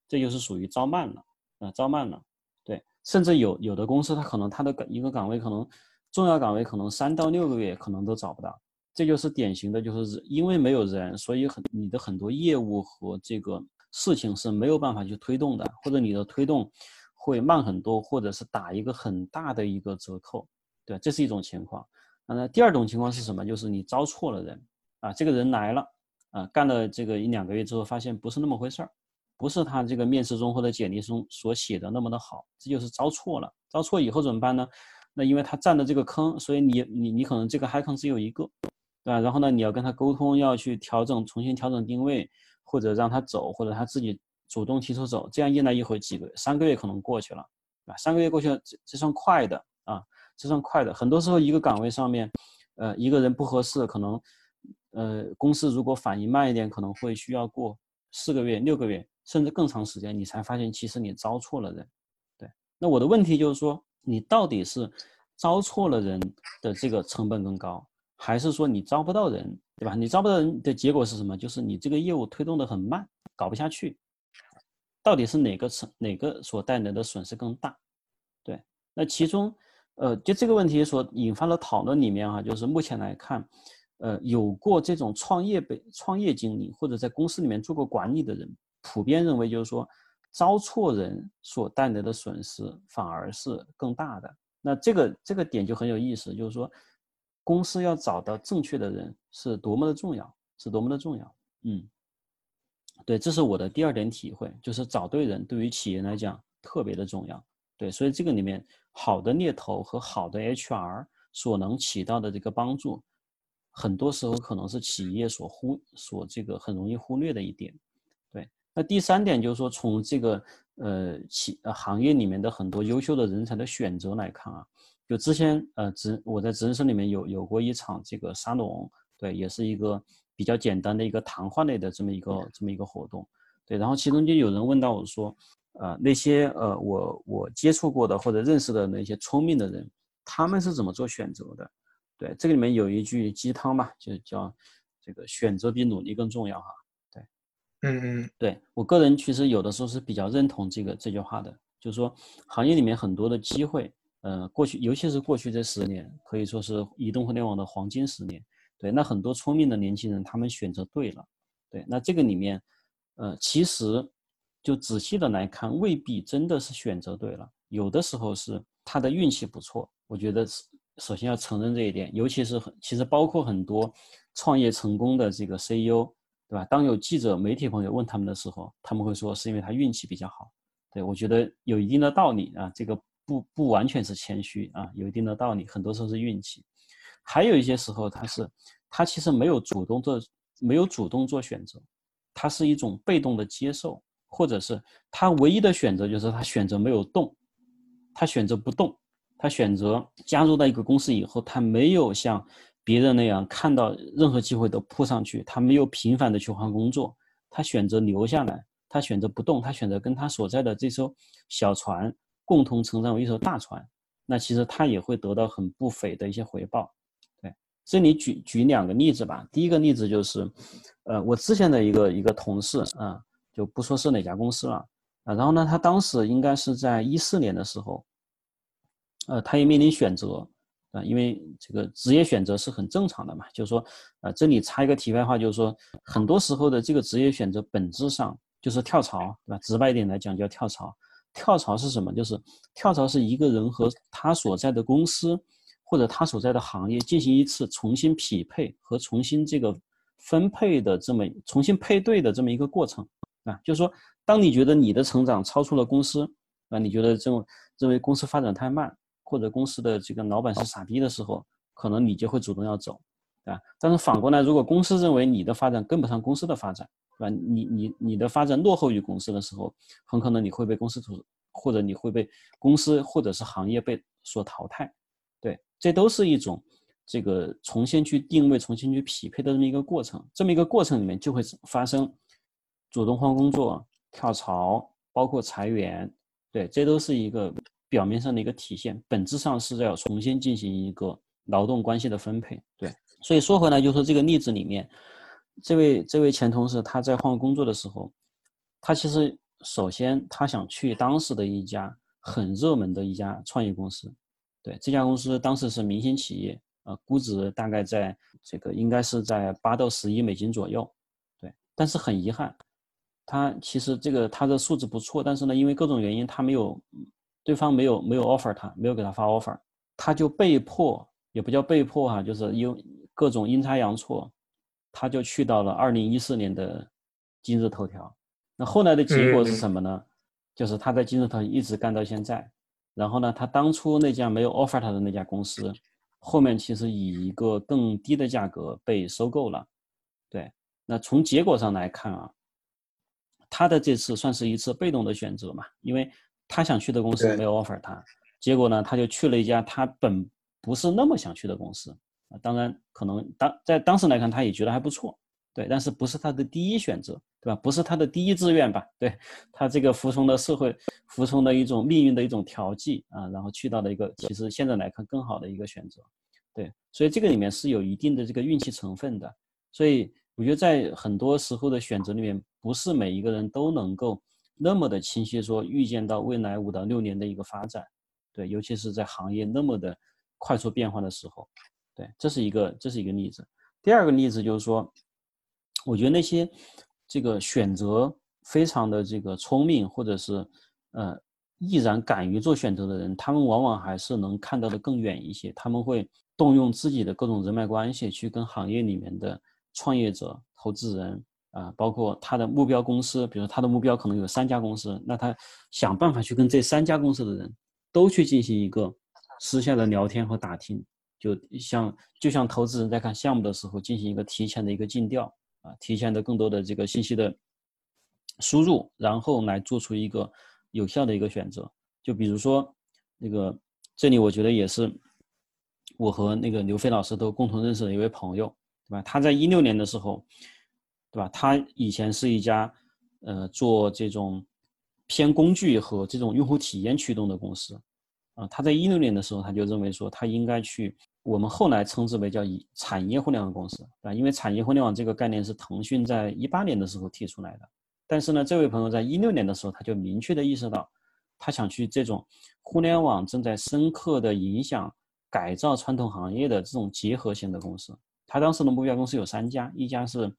这就是属于招慢了，啊，招慢了。对，甚至有有的公司，他可能他的一个岗位可能重要岗位可能三到六个月可能都找不到，这就是典型的，就是因为没有人，所以很你的很多业务和这个事情是没有办法去推动的，或者你的推动会慢很多，或者是打一个很大的一个折扣，对，这是一种情况。那第二种情况是什么？就是你招错了人。啊，这个人来了，啊，干了这个一两个月之后，发现不是那么回事儿，不是他这个面试中或者简历中所写的那么的好，这就是招错了。招错以后怎么办呢？那因为他占的这个坑，所以你你你可能这个嗨坑只有一个，对吧？然后呢，你要跟他沟通，要去调整，重新调整定位，或者让他走，或者他自己主动提出走。这样一来一回，几个三个月可能过去了，啊，三个月过去了，这这算快的啊，这算快的。很多时候一个岗位上面，呃，一个人不合适，可能。呃，公司如果反应慢一点，可能会需要过四个月、六个月，甚至更长时间，你才发现其实你招错了人。对，那我的问题就是说，你到底是招错了人的这个成本更高，还是说你招不到人，对吧？你招不到人的结果是什么？就是你这个业务推动的很慢，搞不下去。到底是哪个成哪个所带来的损失更大？对，那其中，呃，就这个问题所引发的讨论里面啊，就是目前来看，呃，有过这种创业被创业经历或者在公司里面做过管理的人，普遍认为就是说，招错人所带来的损失反而是更大的。那这个这个点就很有意思，就是说，公司要找到正确的人是多么的重要，是多么的重要。嗯。对，这是我的第二点体会，就是找对人对于企业来讲特别的重要。对，所以这个里面好的猎头和好的 HR 所能起到的这个帮助，很多时候可能是企业所忽所这个很容易忽略的一点。对，那第三点就是说，从这个呃企呃行业里面的很多优秀的人才的选择来看啊，就之前呃职我在职人生里面有有过一场这个沙龙，对，也是一个。比较简单的一个谈话类的这么一个这么一个活动，对，然后其中就有人问到我说，呃，那些呃我我接触过的或者认识的那些聪明的人，他们是怎么做选择的？对，这个里面有一句鸡汤吧，就叫这个选择比努力更重要哈。对，嗯嗯，对我个人其实有的时候是比较认同这个这句话的，就是说行业里面很多的机会，呃，过去尤其是过去这十年，可以说是移动互联网的黄金十年。对，那很多聪明的年轻人，他们选择对了。对，那这个里面，呃，其实就仔细的来看，未必真的是选择对了，有的时候是他的运气不错。我觉得首先要承认这一点，尤其是很，其实包括很多创业成功的这个 CEO，对吧？当有记者、媒体朋友问他们的时候，他们会说是因为他运气比较好。对我觉得有一定的道理啊，这个不不完全是谦虚啊，有一定的道理，很多时候是运气。还有一些时候，他是他其实没有主动做，没有主动做选择，他是一种被动的接受，或者是他唯一的选择就是他选择没有动，他选择不动，他选择加入到一个公司以后，他没有像别人那样看到任何机会都扑上去，他没有频繁的去换工作，他选择留下来，他选择不动，他选择跟他所在的这艘小船共同成长为一艘大船，那其实他也会得到很不菲的一些回报。对这里举举两个例子吧。第一个例子就是，呃，我之前的一个一个同事啊，就不说是哪家公司了啊。然后呢，他当时应该是在一四年的时候，呃，他也面临选择啊，因为这个职业选择是很正常的嘛。就是说，呃，这里插一个题外话，就是说，很多时候的这个职业选择本质上就是跳槽，对吧？直白一点来讲叫跳槽。跳槽是什么？就是跳槽是一个人和他所在的公司。或者他所在的行业进行一次重新匹配和重新这个分配的这么重新配对的这么一个过程啊，就是说，当你觉得你的成长超出了公司啊，你觉得这种认为公司发展太慢，或者公司的这个老板是傻逼的时候，可能你就会主动要走啊。但是反过来，如果公司认为你的发展跟不上公司的发展，对吧？你你你的发展落后于公司的时候，很可能你会被公司土，或者你会被公司或者是行业被所淘汰。对这都是一种这个重新去定位、重新去匹配的这么一个过程。这么一个过程里面就会发生主动换工作、跳槽，包括裁员。对，这都是一个表面上的一个体现，本质上是要重新进行一个劳动关系的分配。对，所以说回来就说这个例子里面，这位这位前同事他在换工作的时候，他其实首先他想去当时的一家很热门的一家创业公司。对这家公司当时是明星企业，呃，估值大概在这个应该是在八到十亿美金左右，对。但是很遗憾，他其实这个他的素质不错，但是呢，因为各种原因，他没有，对方没有没有 offer 他，没有给他发 offer，他就被迫，也不叫被迫哈，就是因各种阴差阳错，他就去到了二零一四年的今日头条。那后来的结果是什么呢？就是他在今日头条一直干到现在。然后呢，他当初那家没有 offer 他的那家公司，后面其实以一个更低的价格被收购了。对，那从结果上来看啊，他的这次算是一次被动的选择嘛，因为他想去的公司没有 offer 他，结果呢，他就去了一家他本不是那么想去的公司啊。当然，可能当在当时来看，他也觉得还不错。对，但是不是他的第一选择，对吧？不是他的第一志愿吧？对他这个服从的社会，服从的一种命运的一种调剂啊，然后去到了一个其实现在来看更好的一个选择。对，所以这个里面是有一定的这个运气成分的。所以我觉得在很多时候的选择里面，不是每一个人都能够那么的清晰说预见到未来五到六年的一个发展。对，尤其是在行业那么的快速变化的时候，对，这是一个这是一个例子。第二个例子就是说，我觉得那些这个选择非常的这个聪明，或者是呃毅然敢于做选择的人，他们往往还是能看到的更远一些。他们会动用自己的各种人脉关系，去跟行业里面的创业者、投资人啊，包括他的目标公司，比如他的目标可能有三家公司，那他想办法去跟这三家公司的人。都去进行一个私下的聊天和打听，就像就像投资人在看项目的时候进行一个提前的一个尽调啊，提前的更多的这个信息的输入，然后来做出一个有效的一个选择。就比如说那个这里，我觉得也是我和那个刘飞老师都共同认识的一位朋友，对吧？他在一六年的时候，对吧？他以前是一家呃做这种。偏工具和这种用户体验驱动的公司，啊，他在一六年的时候，他就认为说他应该去我们后来称之为叫以产业互联网公司，啊，因为产业互联网这个概念是腾讯在一八年的时候提出来的。但是呢，这位朋友在一六年的时候，他就明确的意识到，他想去这种互联网正在深刻的影响改造传统行业的这种结合型的公司。他当时的目标公司有三家，一家是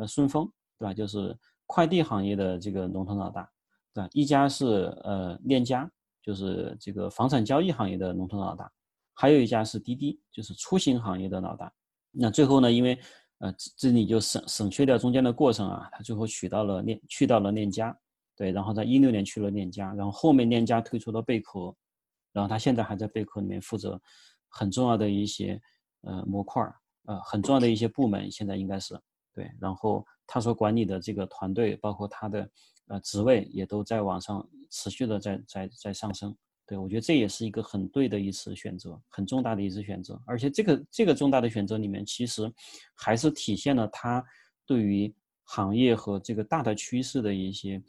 呃顺丰，对吧？就是快递行业的这个龙头老大。对吧，一家是呃链家，就是这个房产交易行业的龙头老大，还有一家是滴滴，就是出行行业的老大。那最后呢，因为呃这里就省省去掉中间的过程啊，他最后取到了链去到了链家，对，然后在一六年去了链家，然后后面链家推出了贝壳，然后他现在还在贝壳里面负责很重要的一些呃模块儿，呃很重要的一些部门，现在应该是对，然后他所管理的这个团队，包括他的。呃，职位也都在往上持续的在在在上升，对我觉得这也是一个很对的一次选择，很重大的一次选择，而且这个这个重大的选择里面，其实还是体现了他对于行业和这个大的趋势的一些，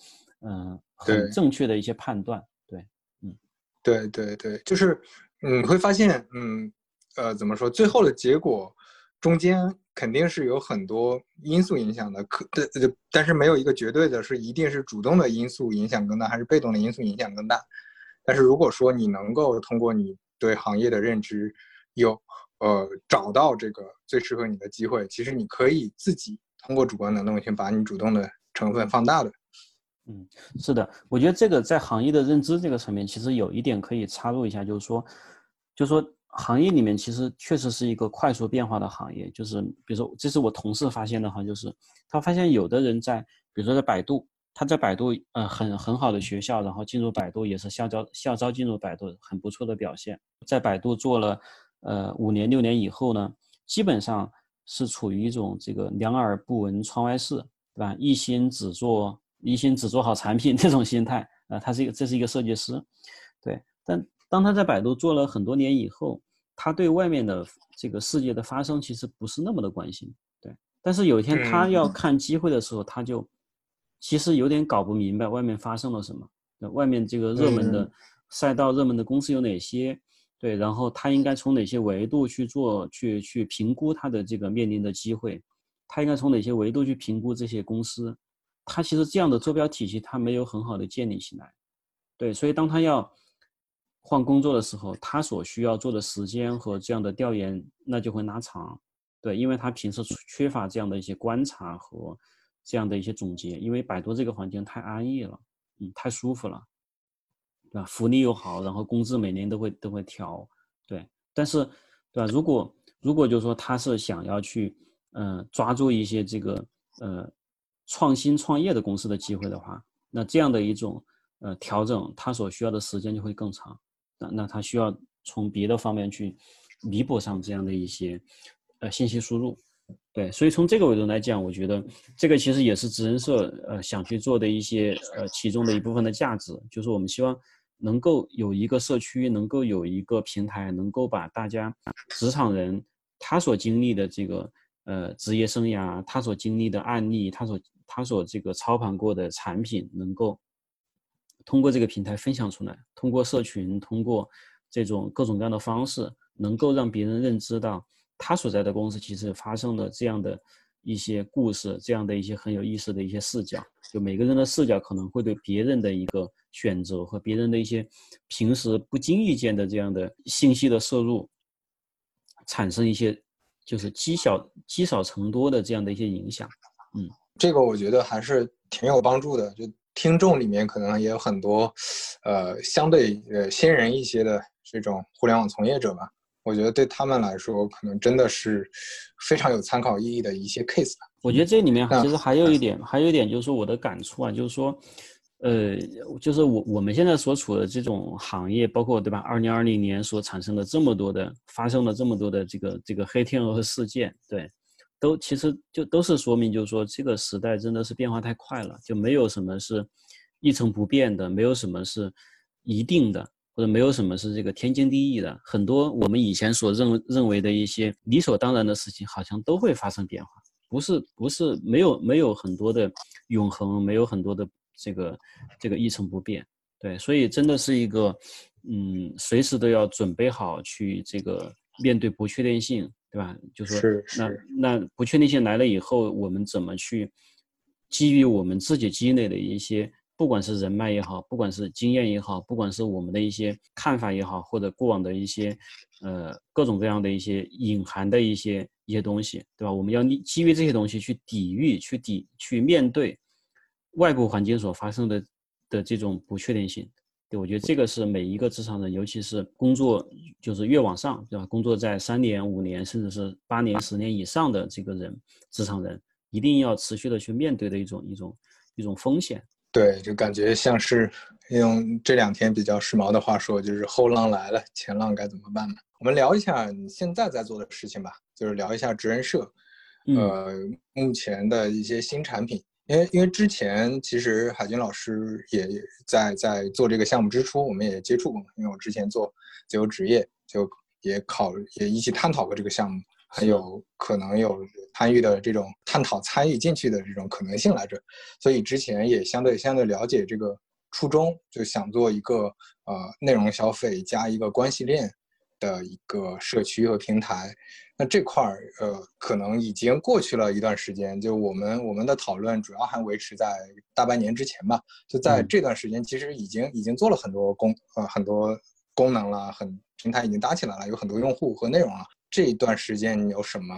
嗯，很正确的一些判断，对，嗯，对对对，就是你会发现，嗯，呃，怎么说，最后的结果中间。肯定是有很多因素影响的，可的，但是没有一个绝对的，是一定是主动的因素影响更大，还是被动的因素影响更大。但是如果说你能够通过你对行业的认知，有呃找到这个最适合你的机会，其实你可以自己通过主观能动性把你主动的成分放大的。嗯，是的，我觉得这个在行业的认知这个层面，其实有一点可以插入一下，就是说，就是说。行业里面其实确实是一个快速变化的行业，就是比如说，这是我同事发现的哈，就是他发现有的人在，比如说在百度，他在百度呃很很好的学校，然后进入百度也是校招校招进入百度很不错的表现，在百度做了呃五年六年以后呢，基本上是处于一种这个两耳不闻窗外事，对吧？一心只做一心只做好产品 这种心态啊，他是一个这是一个设计师，对，但。当他在百度做了很多年以后，他对外面的这个世界的发生其实不是那么的关心，对。但是有一天他要看机会的时候，他就其实有点搞不明白外面发生了什么，外面这个热门的赛道、热门的公司有哪些，对。然后他应该从哪些维度去做、去去评估他的这个面临的机会，他应该从哪些维度去评估这些公司，他其实这样的坐标体系他没有很好的建立起来，对。所以当他要换工作的时候，他所需要做的时间和这样的调研，那就会拉长，对，因为他平时缺乏这样的一些观察和这样的一些总结，因为百度这个环境太安逸了，嗯，太舒服了，对吧？福利又好，然后工资每年都会都会调，对，但是，对吧？如果如果就是说他是想要去，嗯，抓住一些这个呃创新创业的公司的机会的话，那这样的一种呃调整，他所需要的时间就会更长。那那他需要从别的方面去弥补上这样的一些呃信息输入，对，所以从这个维度来讲，我觉得这个其实也是职人社呃想去做的一些呃其中的一部分的价值，就是我们希望能够有一个社区，能够有一个平台，能够把大家职场人他所经历的这个呃职业生涯，他所经历的案例，他所他所这个操盘过的产品，能够。通过这个平台分享出来，通过社群，通过这种各种各样的方式，能够让别人认知到他所在的公司其实发生了这样的一些故事，这样的一些很有意思的一些视角。就每个人的视角可能会对别人的一个选择和别人的一些平时不经意间的这样的信息的摄入，产生一些就是积小积少成多的这样的一些影响。嗯，这个我觉得还是挺有帮助的。就听众里面可能也有很多，呃，相对呃新人一些的这种互联网从业者吧。我觉得对他们来说，可能真的是非常有参考意义的一些 case 吧。我觉得这里面其实还有一点，还有一点就是我的感触啊，就是说，呃，就是我我们现在所处的这种行业，包括对吧？二零二零年所产生的这么多的，发生了这么多的这个这个黑天鹅和事件，对。都其实就都是说明，就是说这个时代真的是变化太快了，就没有什么是一成不变的，没有什么是一定的，或者没有什么是这个天经地义的。很多我们以前所认认为的一些理所当然的事情，好像都会发生变化，不是不是没有没有很多的永恒，没有很多的这个这个一成不变。对，所以真的是一个嗯，随时都要准备好去这个面对不确定性。对吧？就说那那不确定性来了以后，我们怎么去基于我们自己积累的一些，不管是人脉也好，不管是经验也好，不管是我们的一些看法也好，或者过往的一些呃各种各样的一些隐含的一些一些东西，对吧？我们要基于这些东西去抵御、去抵、去面对外部环境所发生的的这种不确定性。对，我觉得这个是每一个职场人，尤其是工作就是越往上，对吧？工作在三年、五年，甚至是八年、十年以上的这个人，职场人一定要持续的去面对的一种一种一种风险。对，就感觉像是用这两天比较时髦的话说，就是后浪来了，前浪该怎么办呢？我们聊一下你现在在做的事情吧，就是聊一下职人社，呃，目前的一些新产品。因为因为之前其实海军老师也在在做这个项目之初，我们也接触过。因为我之前做自由职业，就也考也一起探讨过这个项目，还有可能有参与的这种探讨参与进去的这种可能性来着。所以之前也相对相对了解这个初衷，就想做一个呃内容消费加一个关系链的一个社区和平台。那这块儿，呃，可能已经过去了一段时间。就我们我们的讨论主要还维持在大半年之前吧。就在这段时间，其实已经已经做了很多功，呃，很多功能了，很平台已经搭起来了，有很多用户和内容了。这一段时间你有什么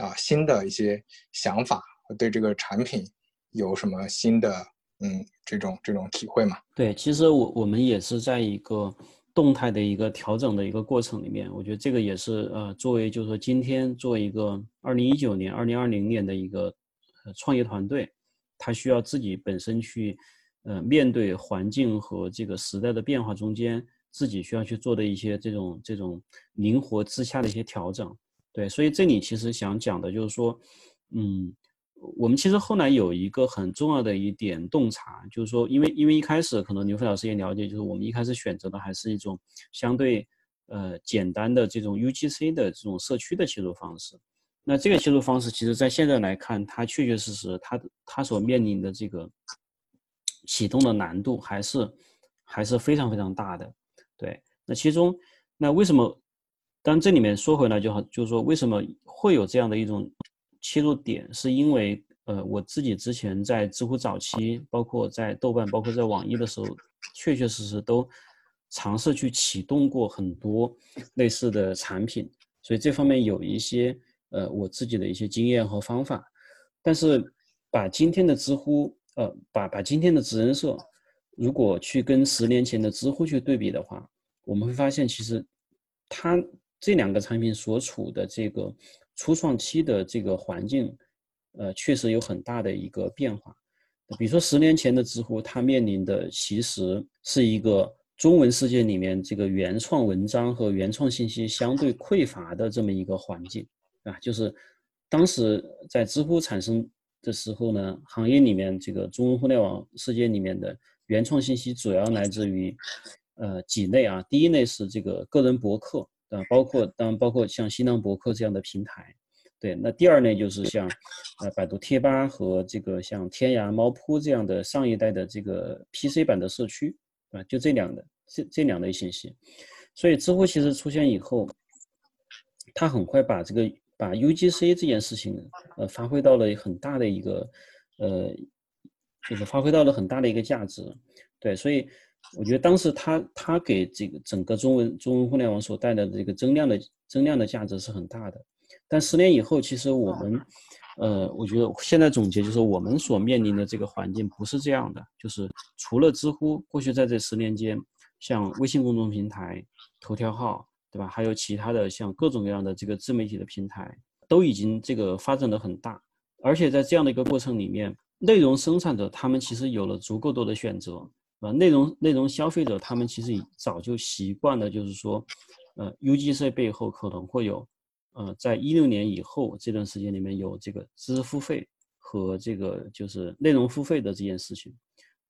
啊新的一些想法？对这个产品有什么新的嗯这种这种体会吗？对，其实我我们也是在一个。动态的一个调整的一个过程里面，我觉得这个也是呃，作为就是说今天作为一个二零一九年、二零二零年的一个创业团队，他需要自己本身去呃面对环境和这个时代的变化中间，自己需要去做的一些这种这种灵活自洽的一些调整。对，所以这里其实想讲的就是说，嗯。我们其实后来有一个很重要的一点洞察，就是说，因为因为一开始可能刘飞老师也了解，就是我们一开始选择的还是一种相对呃简单的这种 UGC 的这种社区的切入方式。那这个切入方式，其实在现在来看，它确确实实，它它所面临的这个启动的难度还是还是非常非常大的。对，那其中那为什么？当这里面说回来就好，就是说为什么会有这样的一种。切入点是因为，呃，我自己之前在知乎早期，包括在豆瓣，包括在网易的时候，确确实实都尝试去启动过很多类似的产品，所以这方面有一些呃我自己的一些经验和方法。但是把今天的知乎，呃，把把今天的职人社，如果去跟十年前的知乎去对比的话，我们会发现其实它这两个产品所处的这个。初创期的这个环境，呃，确实有很大的一个变化。比如说十年前的知乎，它面临的其实是一个中文世界里面这个原创文章和原创信息相对匮乏的这么一个环境啊。就是当时在知乎产生的时候呢，行业里面这个中文互联网世界里面的原创信息主要来自于呃几类啊。第一类是这个个人博客。啊，包括当包括像新浪博客这样的平台，对，那第二呢就是像，呃，百度贴吧和这个像天涯、猫扑这样的上一代的这个 PC 版的社区，啊，就这两的这这两类信息，所以知乎其实出现以后，他很快把这个把 UGC 这件事情呃发挥到了很大的一个呃，就是发挥到了很大的一个价值。对，所以我觉得当时他他给这个整个中文中文互联网所带来的这个增量的增量的价值是很大的。但十年以后，其实我们。呃，我觉得现在总结就是我们所面临的这个环境不是这样的，就是除了知乎，过去在这十年间，像微信公众平台、头条号，对吧？还有其他的像各种各样的这个自媒体的平台，都已经这个发展的很大，而且在这样的一个过程里面，内容生产者他们其实有了足够多的选择，啊，内容内容消费者他们其实早就习惯了，就是说，呃，UGC 背后可能会有。呃，在一六年以后这段时间里面有这个知识付费和这个就是内容付费的这件事情，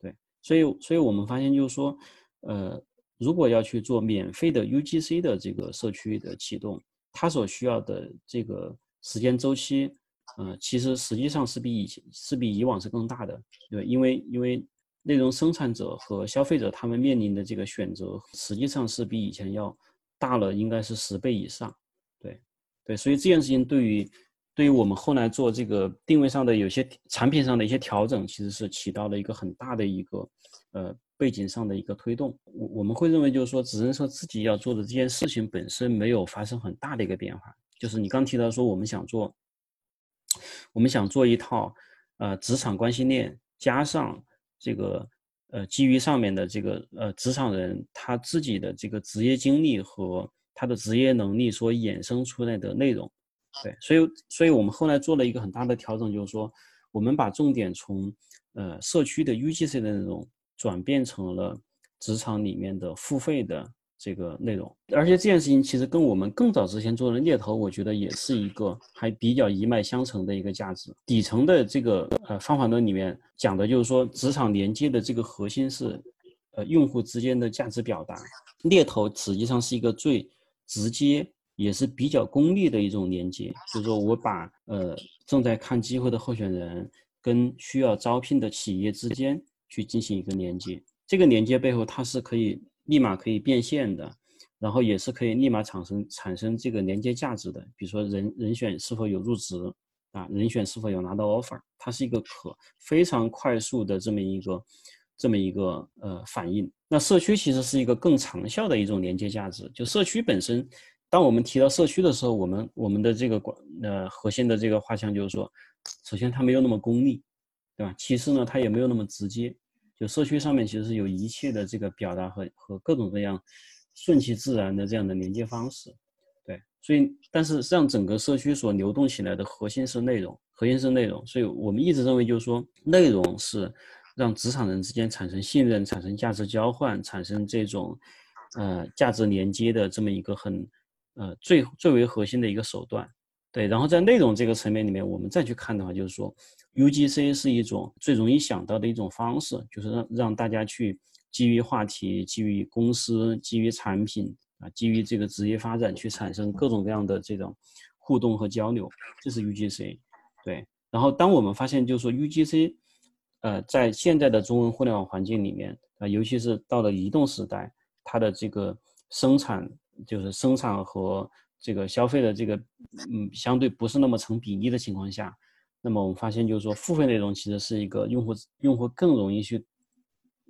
对，所以所以我们发现就是说，呃，如果要去做免费的 UGC 的这个社区的启动，它所需要的这个时间周期，呃，其实实际上是比以前是比以往是更大的，对，因为因为内容生产者和消费者他们面临的这个选择，实际上是比以前要大了，应该是十倍以上。对，对所以这件事情对于对于我们后来做这个定位上的有些产品上的一些调整，其实是起到了一个很大的一个呃背景上的一个推动。我我们会认为就是说，只能说自己要做的这件事情本身没有发生很大的一个变化。就是你刚提到说，我们想做，我们想做一套呃职场关系链，加上这个呃基于上面的这个呃职场人他自己的这个职业经历和。他的职业能力所衍生出来的内容，对，所以，所以我们后来做了一个很大的调整，就是说，我们把重点从呃社区的 UGC 的内容转变成了职场里面的付费的这个内容，而且这件事情其实跟我们更早之前做的猎头，我觉得也是一个还比较一脉相承的一个价值。底层的这个呃方法论里面讲的就是说，职场连接的这个核心是呃用户之间的价值表达，猎头实际上是一个最直接也是比较功利的一种连接，就是说我把呃正在看机会的候选人跟需要招聘的企业之间去进行一个连接，这个连接背后它是可以立马可以变现的，然后也是可以立马产生产生这个连接价值的，比如说人人选是否有入职啊，人选是否有拿到 offer，它是一个可非常快速的这么一个这么一个呃反应。那社区其实是一个更长效的一种连接价值。就社区本身，当我们提到社区的时候，我们我们的这个管呃核心的这个画像就是说，首先它没有那么功利，对吧？其次呢，它也没有那么直接。就社区上面其实是有一切的这个表达和和各种各样顺其自然的这样的连接方式，对。所以，但是让整个社区所流动起来的核心是内容，核心是内容。所以我们一直认为就是说，内容是。让职场人之间产生信任、产生价值交换、产生这种，呃，价值连接的这么一个很，呃，最最为核心的一个手段。对，然后在内容这个层面里面，我们再去看的话，就是说，UGC 是一种最容易想到的一种方式，就是让让大家去基于话题、基于公司、基于产品啊、基于这个职业发展去产生各种各样的这种互动和交流，这是 UGC。对，然后当我们发现，就是说 UGC。呃，在现在的中文互联网环境里面，啊，尤其是到了移动时代，它的这个生产就是生产和这个消费的这个，嗯，相对不是那么成比例的情况下，那么我们发现就是说，付费内容其实是一个用户用户更容易去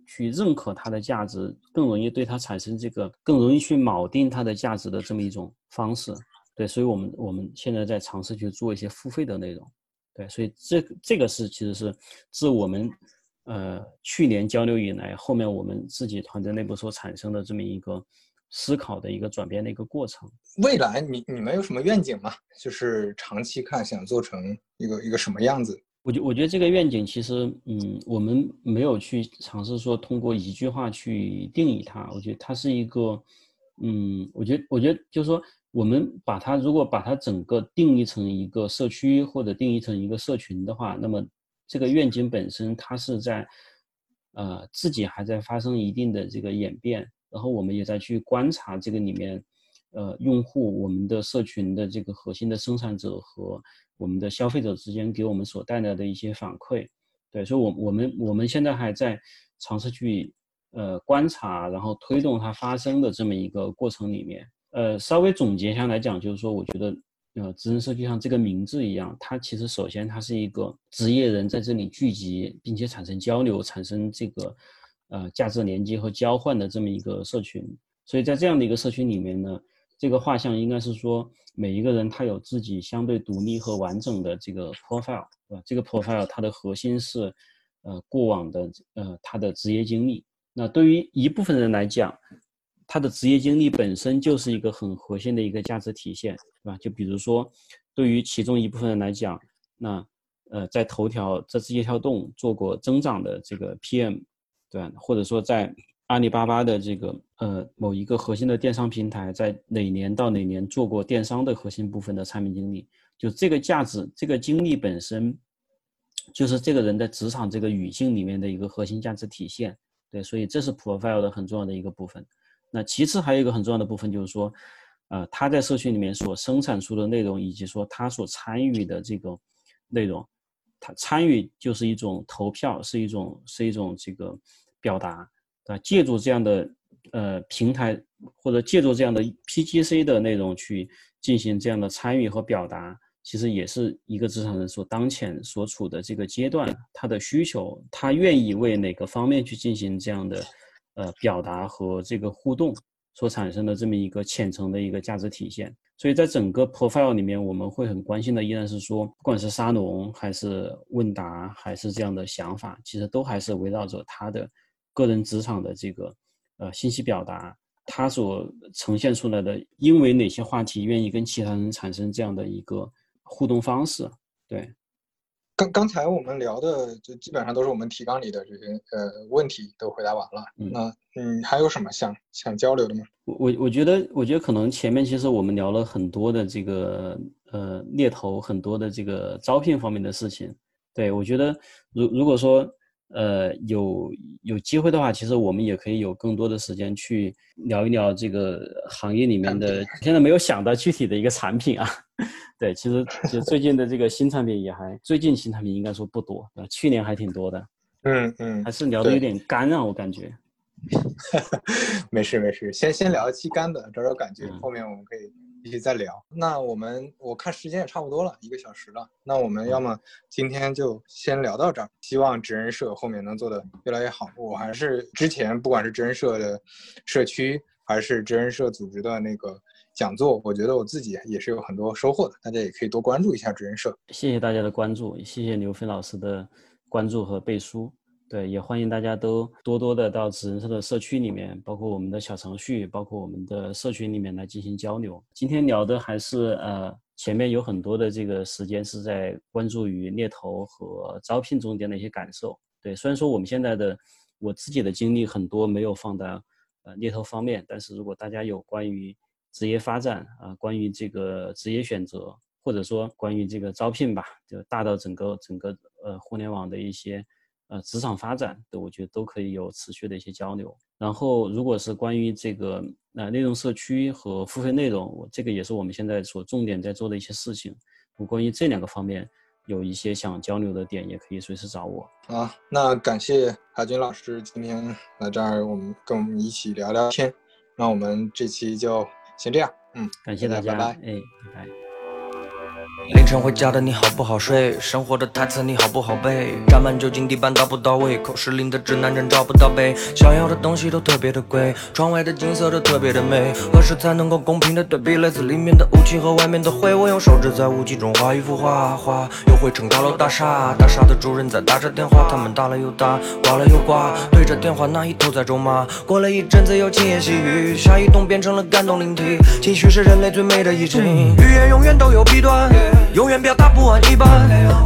去认可它的价值，更容易对它产生这个更容易去锚定它的价值的这么一种方式。对，所以我们我们现在在尝试去做一些付费的内容。对，所以这这个是其实是自我们呃去年交流以来，后面我们自己团队内部所产生的这么一个思考的一个转变的一个过程。未来你你们有什么愿景吗？就是长期看想做成一个一个什么样子？我觉我觉得这个愿景其实嗯，我们没有去尝试说通过一句话去定义它。我觉得它是一个嗯，我觉得我觉得就是说。我们把它如果把它整个定义成一个社区或者定义成一个社群的话，那么这个愿景本身它是在，呃，自己还在发生一定的这个演变，然后我们也在去观察这个里面，呃，用户我们的社群的这个核心的生产者和我们的消费者之间给我们所带来的一些反馈，对，所以，我我们我们现在还在尝试去呃观察，然后推动它发生的这么一个过程里面。呃，稍微总结一下来讲，就是说，我觉得，呃，职人社区像这个名字一样，它其实首先它是一个职业人在这里聚集，并且产生交流、产生这个呃价值连接和交换的这么一个社群。所以在这样的一个社群里面呢，这个画像应该是说，每一个人他有自己相对独立和完整的这个 profile，对吧？这个 profile 它的核心是，呃，过往的呃他的职业经历。那对于一部分人来讲，他的职业经历本身就是一个很核心的一个价值体现，对吧？就比如说，对于其中一部分人来讲，那呃，在头条、在字节跳动做过增长的这个 PM，对？或者说在阿里巴巴的这个呃某一个核心的电商平台，在哪年到哪年做过电商的核心部分的产品经理，就这个价值、这个经历本身，就是这个人在职场这个语境里面的一个核心价值体现。对，所以这是 profile 的很重要的一个部分。那其次还有一个很重要的部分，就是说，呃，他在社区里面所生产出的内容，以及说他所参与的这个内容，他参与就是一种投票，是一种是一种这个表达，啊，借助这样的呃平台或者借助这样的 PGC 的内容去进行这样的参与和表达，其实也是一个职场人所当前所处的这个阶段，他的需求，他愿意为哪个方面去进行这样的。呃，表达和这个互动所产生的这么一个浅层的一个价值体现，所以在整个 profile 里面，我们会很关心的依然是说，不管是沙龙还是问答，还是这样的想法，其实都还是围绕着他的个人职场的这个呃信息表达，他所呈现出来的，因为哪些话题愿意跟其他人产生这样的一个互动方式，对。刚刚才我们聊的就基本上都是我们提纲里的这些呃问题都回答完了。那嗯，还有什么想想交流的吗？我我我觉得我觉得可能前面其实我们聊了很多的这个呃猎头很多的这个招聘方面的事情。对我觉得如如果说呃有有机会的话，其实我们也可以有更多的时间去聊一聊这个行业里面的现在没有想到具体的一个产品啊。对，其实其实最近的这个新产品也还，最近新产品应该说不多，啊，去年还挺多的。嗯嗯，还是聊的有点干啊，我感觉。没事没事，先先聊期干的，找找感觉，后面我们可以继续再聊。那我们我看时间也差不多了，一个小时了，那我们要么今天就先聊到这儿，希望职人社后面能做的越来越好。我还是之前不管是职人社的社区，还是职人社组织的那个。讲座，我觉得我自己也是有很多收获的，大家也可以多关注一下职人社。谢谢大家的关注，谢谢刘飞老师的关注和背书。对，也欢迎大家都多多的到职人社的社区里面，包括我们的小程序，包括我们的社群里面来进行交流。今天聊的还是呃，前面有很多的这个时间是在关注于猎头和招聘中间的一些感受。对，虽然说我们现在的我自己的经历很多没有放在呃猎头方面，但是如果大家有关于职业发展啊，关于这个职业选择，或者说关于这个招聘吧，就大到整个整个呃互联网的一些呃职场发展的，我觉得都可以有持续的一些交流。然后，如果是关于这个呃内容社区和付费内容，我这个也是我们现在所重点在做的一些事情。我关于这两个方面有一些想交流的点，也可以随时找我。啊，那感谢海军老师今天来这儿，我们跟我们一起聊聊天。那我们这期就。先这样，嗯，感谢大家，拜拜，哎，拜拜。凌晨回家的你好不好睡？生活的台词你好不好背？沾满酒精地板到不到位？口是零的指南针找不到北。想要的东西都特别的贵，窗外的景色都特别的美。何时才能够公平的对比来自里面的雾气和外面的灰？我用手指在雾气中画一幅画，画又绘成高楼大厦。大厦的主人在打着电话，他们打了又打，挂了又挂，对着电话那一头在咒骂。过了一阵子又轻言细语，下一栋变成了感动灵体。情绪是人类最美的意境，语言永远都有弊端。永远表达不完一半，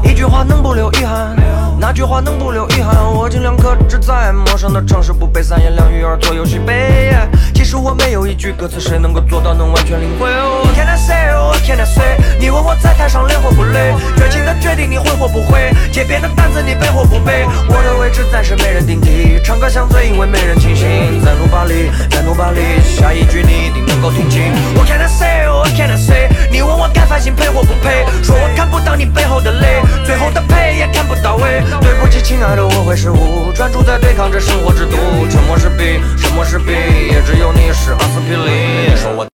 一句话能不留遗憾？那句话能不留遗憾？我尽量克制在陌生的城市，不被三言两语而左右西北。其实我没有一句歌词，谁能够做到能完全领会？What can I say? What can I say? 你问我在台上累或不累？绝情的决定你会或不会？街边的单子你背或不背？我的位置暂时没人顶替，唱歌像醉，因为没人清醒。在努巴里，在努巴里，下一句你一定能够听清。What can I say? What can I say? 你问我该反省配或不配？说我看不到你背后的泪，最后的陪也看不到尾。对不起，亲爱的，我会失误，专注在对抗着生活之毒。沉默是病，沉默是病，也只有你是阿司匹林。你说我。